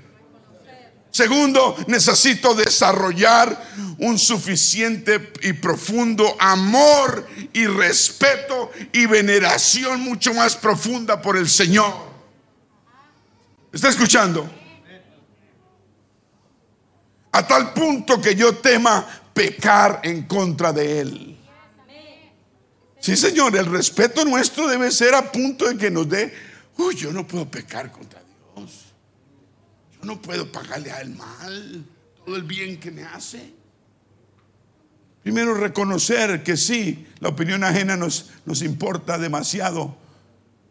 Segundo, necesito desarrollar un suficiente y profundo amor y respeto y veneración mucho más profunda por el Señor. ¿Está escuchando? A tal punto que yo tema pecar en contra de Él. Sí, Señor, el respeto nuestro debe ser a punto de que nos dé Uy, yo no puedo pecar contra Dios. Yo no puedo pagarle a mal todo el bien que me hace. Primero reconocer que sí, la opinión ajena nos, nos importa demasiado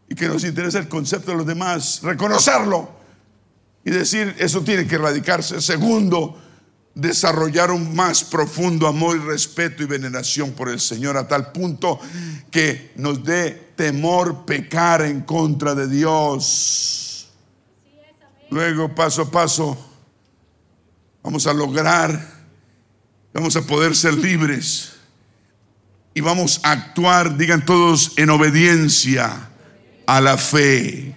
y que nos interesa el concepto de los demás. Reconocerlo y decir, eso tiene que erradicarse. Segundo, desarrollar un más profundo amor y respeto y veneración por el Señor a tal punto que nos dé temor pecar en contra de Dios. Luego, paso a paso, vamos a lograr, vamos a poder ser libres y vamos a actuar, digan todos, en obediencia a la fe.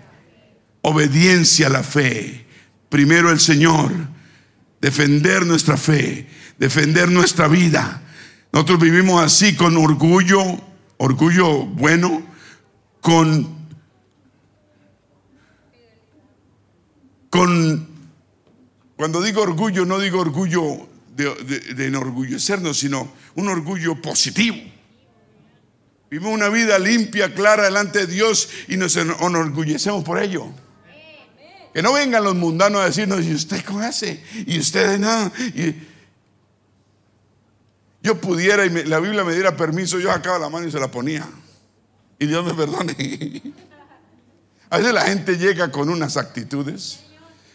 Obediencia a la fe. Primero el Señor defender nuestra fe, defender nuestra vida. Nosotros vivimos así con orgullo, orgullo bueno, con, con, cuando digo orgullo, no digo orgullo de, enorgullecernos, sino un orgullo positivo. Vivimos una vida limpia, clara delante de Dios y nos enorgullecemos por ello. Que no vengan los mundanos a decirnos, ¿y usted cómo hace? ¿Y ustedes no? Yo pudiera y la Biblia me diera permiso, yo sacaba la mano y se la ponía. Y Dios me perdone. A veces la gente llega con unas actitudes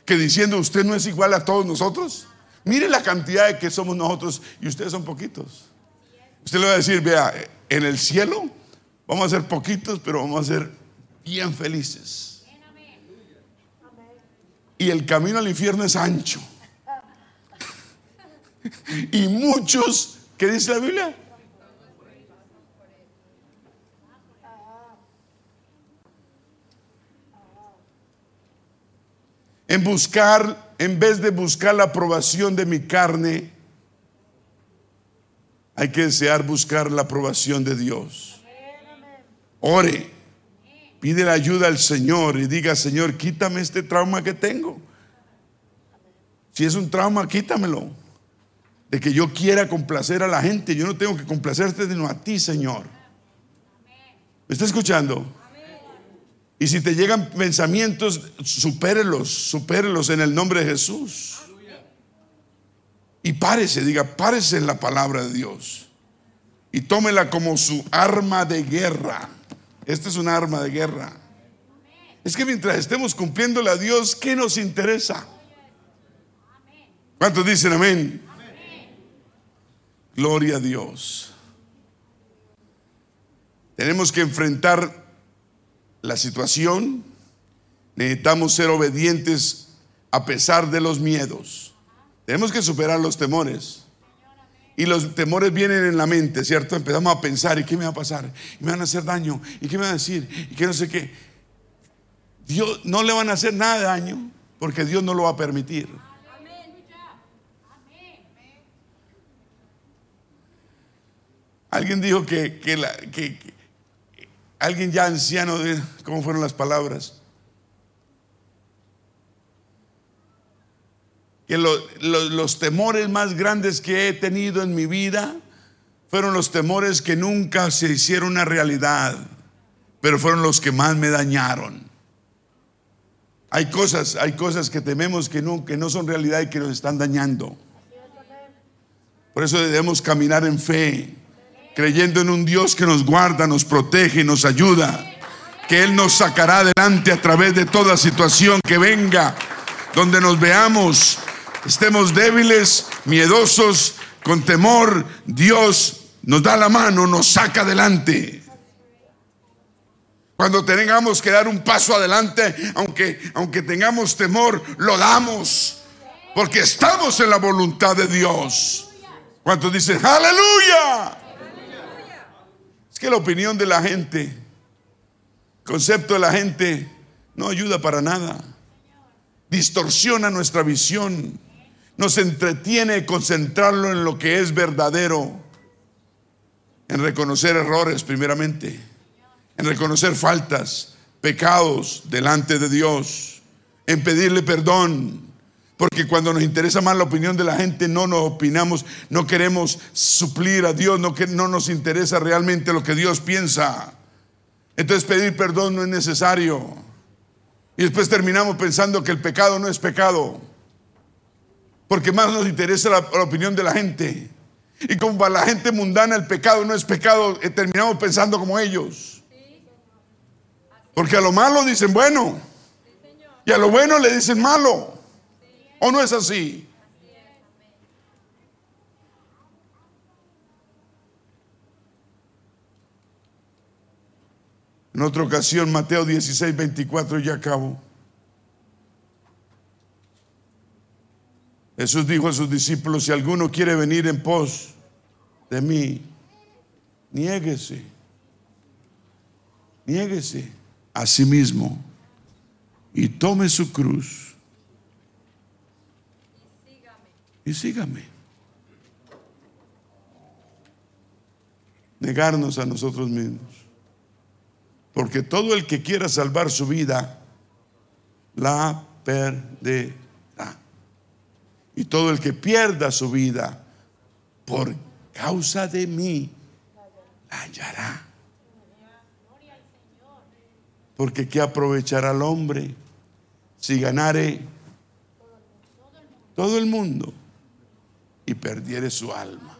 que diciendo usted no es igual a todos nosotros. Mire la cantidad de que somos nosotros y ustedes son poquitos. Usted le va a decir, vea, en el cielo vamos a ser poquitos, pero vamos a ser bien felices y el camino al infierno es ancho. Y muchos, ¿qué dice la Biblia? En buscar, en vez de buscar la aprobación de mi carne, hay que desear buscar la aprobación de Dios. Ore. Pide la ayuda al Señor y diga, Señor, quítame este trauma que tengo. Si es un trauma, quítamelo. De que yo quiera complacer a la gente. Yo no tengo que complacerte sino a ti, Señor. ¿Me está escuchando? Y si te llegan pensamientos, supérelos, supérelos en el nombre de Jesús. Y párese, diga, párese en la palabra de Dios. Y tómela como su arma de guerra. Esta es un arma de guerra. Es que mientras estemos cumpliéndole a Dios, ¿qué nos interesa? ¿Cuántos dicen amén? Gloria a Dios. Tenemos que enfrentar la situación. Necesitamos ser obedientes a pesar de los miedos. Tenemos que superar los temores. Y los temores vienen en la mente, ¿cierto? Empezamos a pensar, ¿y qué me va a pasar? ¿Y me van a hacer daño? ¿Y qué me van a decir? ¿Y qué no sé qué? Dios no le van a hacer nada daño porque Dios no lo va a permitir. Alguien dijo que, que, que alguien ya anciano, de, ¿cómo fueron las palabras? Que lo- lo- los temores más grandes que he tenido en mi vida fueron los temores que nunca se hicieron una realidad, pero fueron los que más me dañaron. Hay cosas, hay cosas que tememos que no, que no son realidad y que nos están dañando. Por eso debemos caminar en fe, creyendo en un Dios que nos guarda, nos protege y nos ayuda, que Él nos sacará adelante a través de toda situación que venga, donde nos veamos, estemos débiles, miedosos, con temor, Dios nos da la mano, nos saca adelante. Cuando tengamos que dar un paso adelante, aunque, aunque tengamos temor, lo damos, porque estamos en la voluntad de Dios. ¿Cuántos dicen aleluya? Es que la opinión de la gente, el concepto de la gente, no ayuda para nada. Distorsiona nuestra visión, nos entretiene concentrarlo en lo que es verdadero, en reconocer errores primeramente, en reconocer faltas, pecados delante de Dios, en pedirle perdón, porque cuando nos interesa más la opinión de la gente, no nos opinamos, no queremos suplir a Dios, no, que, no nos interesa realmente lo que Dios piensa. Entonces pedir perdón no es necesario. Y después terminamos pensando que el pecado no es pecado, porque más nos interesa la, opinión de la gente. Y como para la gente mundana el pecado no es pecado, eh, terminamos pensando como ellos. Porque a lo malo dicen bueno, y a lo bueno le dicen malo. ¿O no es así? En otra ocasión, Mateo 16, 24, ya acabo. Jesús dijo a sus discípulos, si alguno quiere venir en pos de mí, niéguese, niéguese a sí mismo y tome su cruz y sígame. Negarnos a nosotros mismos. Porque todo el que quiera salvar su vida, la perderá. Y todo el que pierda su vida por causa de mí, la hallará. Porque ¿qué aprovechará el hombre si ganare todo el mundo y perdiere su alma?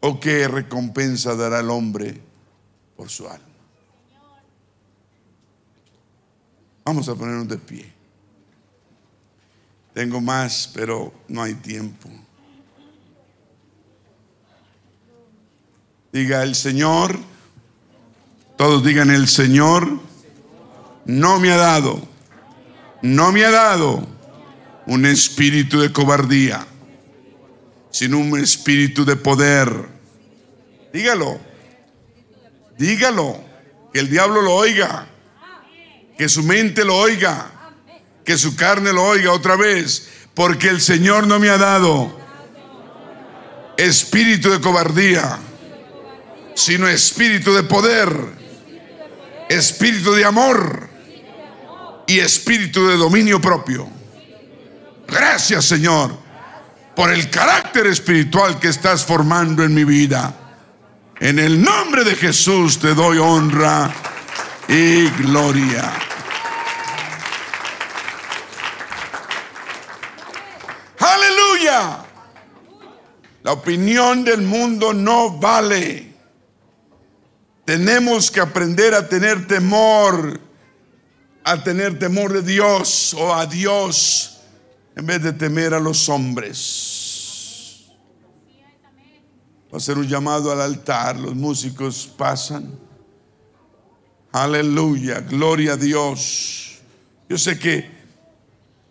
¿O qué recompensa dará el hombre por su alma? Vamos a ponernos de pie. Tengo más, pero no hay tiempo. Diga el Señor, todos digan el Señor, no me ha dado, no me ha dado un espíritu de cobardía, sino un espíritu de poder. Dígalo, dígalo, que el diablo lo oiga, que su mente lo oiga, que su carne lo oiga otra vez, porque el Señor no me ha dado espíritu de cobardía, sino espíritu de poder, espíritu de amor y espíritu de dominio propio. Gracias Señor por el carácter espiritual que estás formando en mi vida. En el nombre de Jesús te doy honra y gloria. La opinión del mundo no vale. Tenemos que aprender a tener temor, a tener temor de Dios o a Dios en vez de temer a los hombres. Va a ser un llamado al altar, los músicos pasan. Aleluya, gloria a Dios. Yo sé que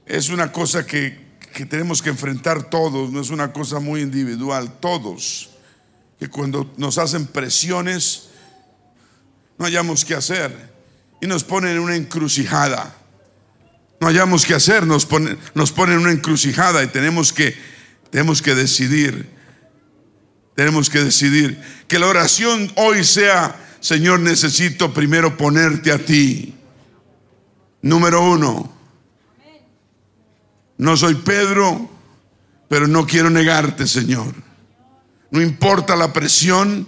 es una cosa que, que tenemos que enfrentar todos, no es una cosa muy individual, todos. Que cuando nos hacen presiones, no hayamos qué hacer y nos ponen en una encrucijada. No hayamos qué hacer, nos ponen, nos ponen en una encrucijada y tenemos que, tenemos que decidir Tenemos que decidir que la oración hoy sea, Señor, necesito primero ponerte a ti. Número uno, no soy Pedro, pero no quiero negarte, Señor. No importa la presión,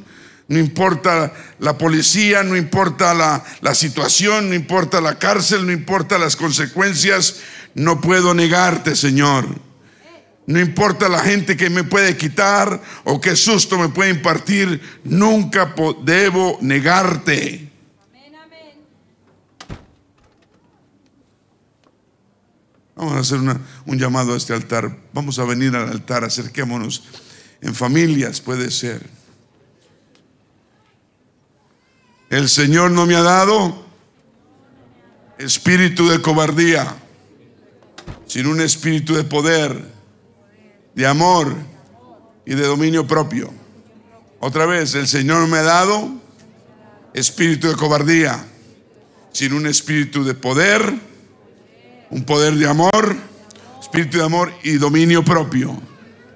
no importa la policía, no importa la, la, situación, no importa la cárcel, no importa las consecuencias, no puedo negarte, Señor. No importa la gente que me puede quitar o qué susto me puede impartir, nunca debo negarte. Vamos a hacer un llamado a este altar. Vamos a venir al altar, acerquémonos. En familias puede ser. El Señor no me ha dado espíritu de cobardía, sino un espíritu de poder, de amor y de dominio propio. Otra vez, el Señor me ha dado espíritu de cobardía, sino un espíritu de poder, un poder de amor, espíritu de amor y dominio propio.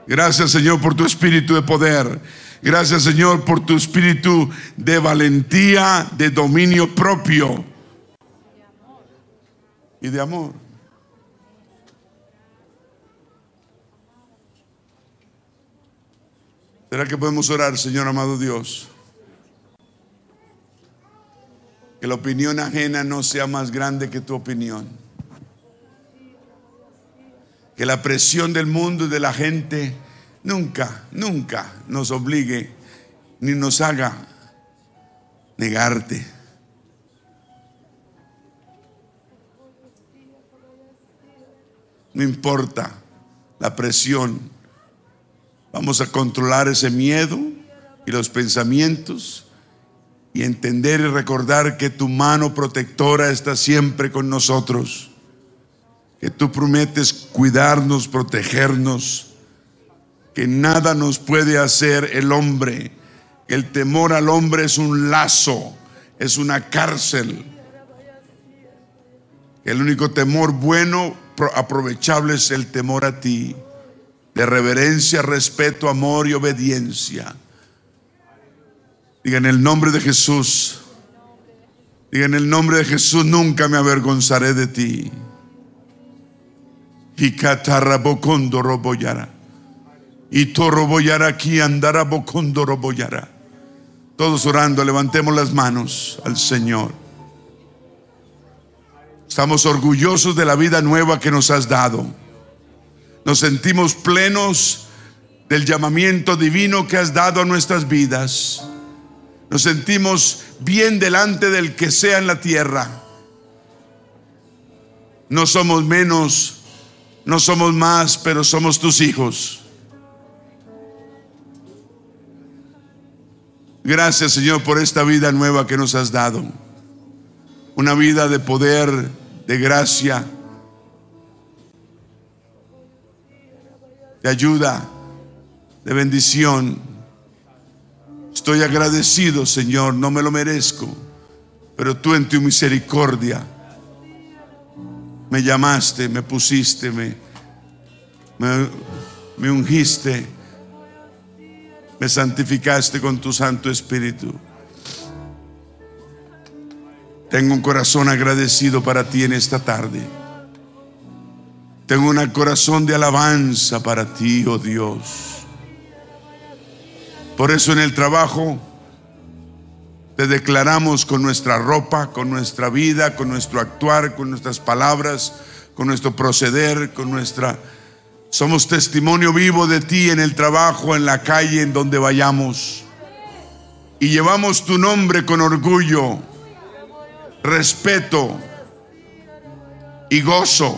Gracias Señor por tu espíritu de poder. Gracias Señor por tu espíritu de valentía, de dominio propio y de amor. ¿Será que podemos orar, Señor amado Dios? Que la opinión ajena no sea más grande que tu opinión. Que la presión del mundo y de la gente nunca, nunca nos obligue ni nos haga negarte. No importa la presión, vamos a controlar ese miedo y los pensamientos y entender y recordar que tu mano protectora está siempre con nosotros, que tú prometes cuidarnos, protegernos que nada nos puede hacer el hombre. El temor al hombre es un lazo, es una cárcel. El único temor bueno, aprovechable es el temor a ti, de reverencia, respeto, amor y obediencia. Diga en el nombre de Jesús, diga en el nombre de Jesús, nunca me avergonzaré de ti. Y catarrabocondo roboyara. Y toroboyara aquí andará bocondoroboyara. Todos orando, levantemos las manos al Señor. Estamos orgullosos de la vida nueva que nos has dado. Nos sentimos plenos del llamamiento divino que has dado a nuestras vidas. Nos sentimos bien delante del que sea en la tierra. No somos menos, no somos más, pero somos tus hijos. Gracias Señor por esta vida nueva que nos has dado. Una vida de poder, de gracia, de ayuda, de bendición. Estoy agradecido Señor, no me lo merezco, pero tú en tu misericordia me llamaste, me pusiste, me, me, ungiste me santificaste con tu Santo Espíritu. Tengo un corazón agradecido para ti en esta tarde. Tengo un corazón de alabanza para ti, oh Dios. Por eso en el trabajo te declaramos con nuestra ropa, con nuestra vida, con nuestro actuar, con nuestras palabras, con nuestro proceder, con nuestra somos testimonio vivo de ti en el trabajo, en la calle, en donde vayamos. Y llevamos tu nombre con orgullo, respeto y gozo.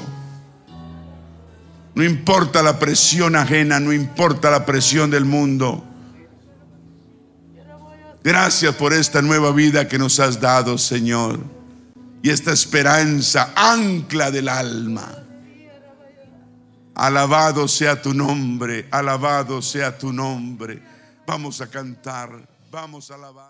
No importa la presión ajena, no importa la presión del mundo. Gracias por esta nueva vida que nos has dado, Señor. Y esta esperanza, ancla del alma. Alabado sea tu nombre, alabado sea tu nombre. Vamos a cantar, vamos a alabar.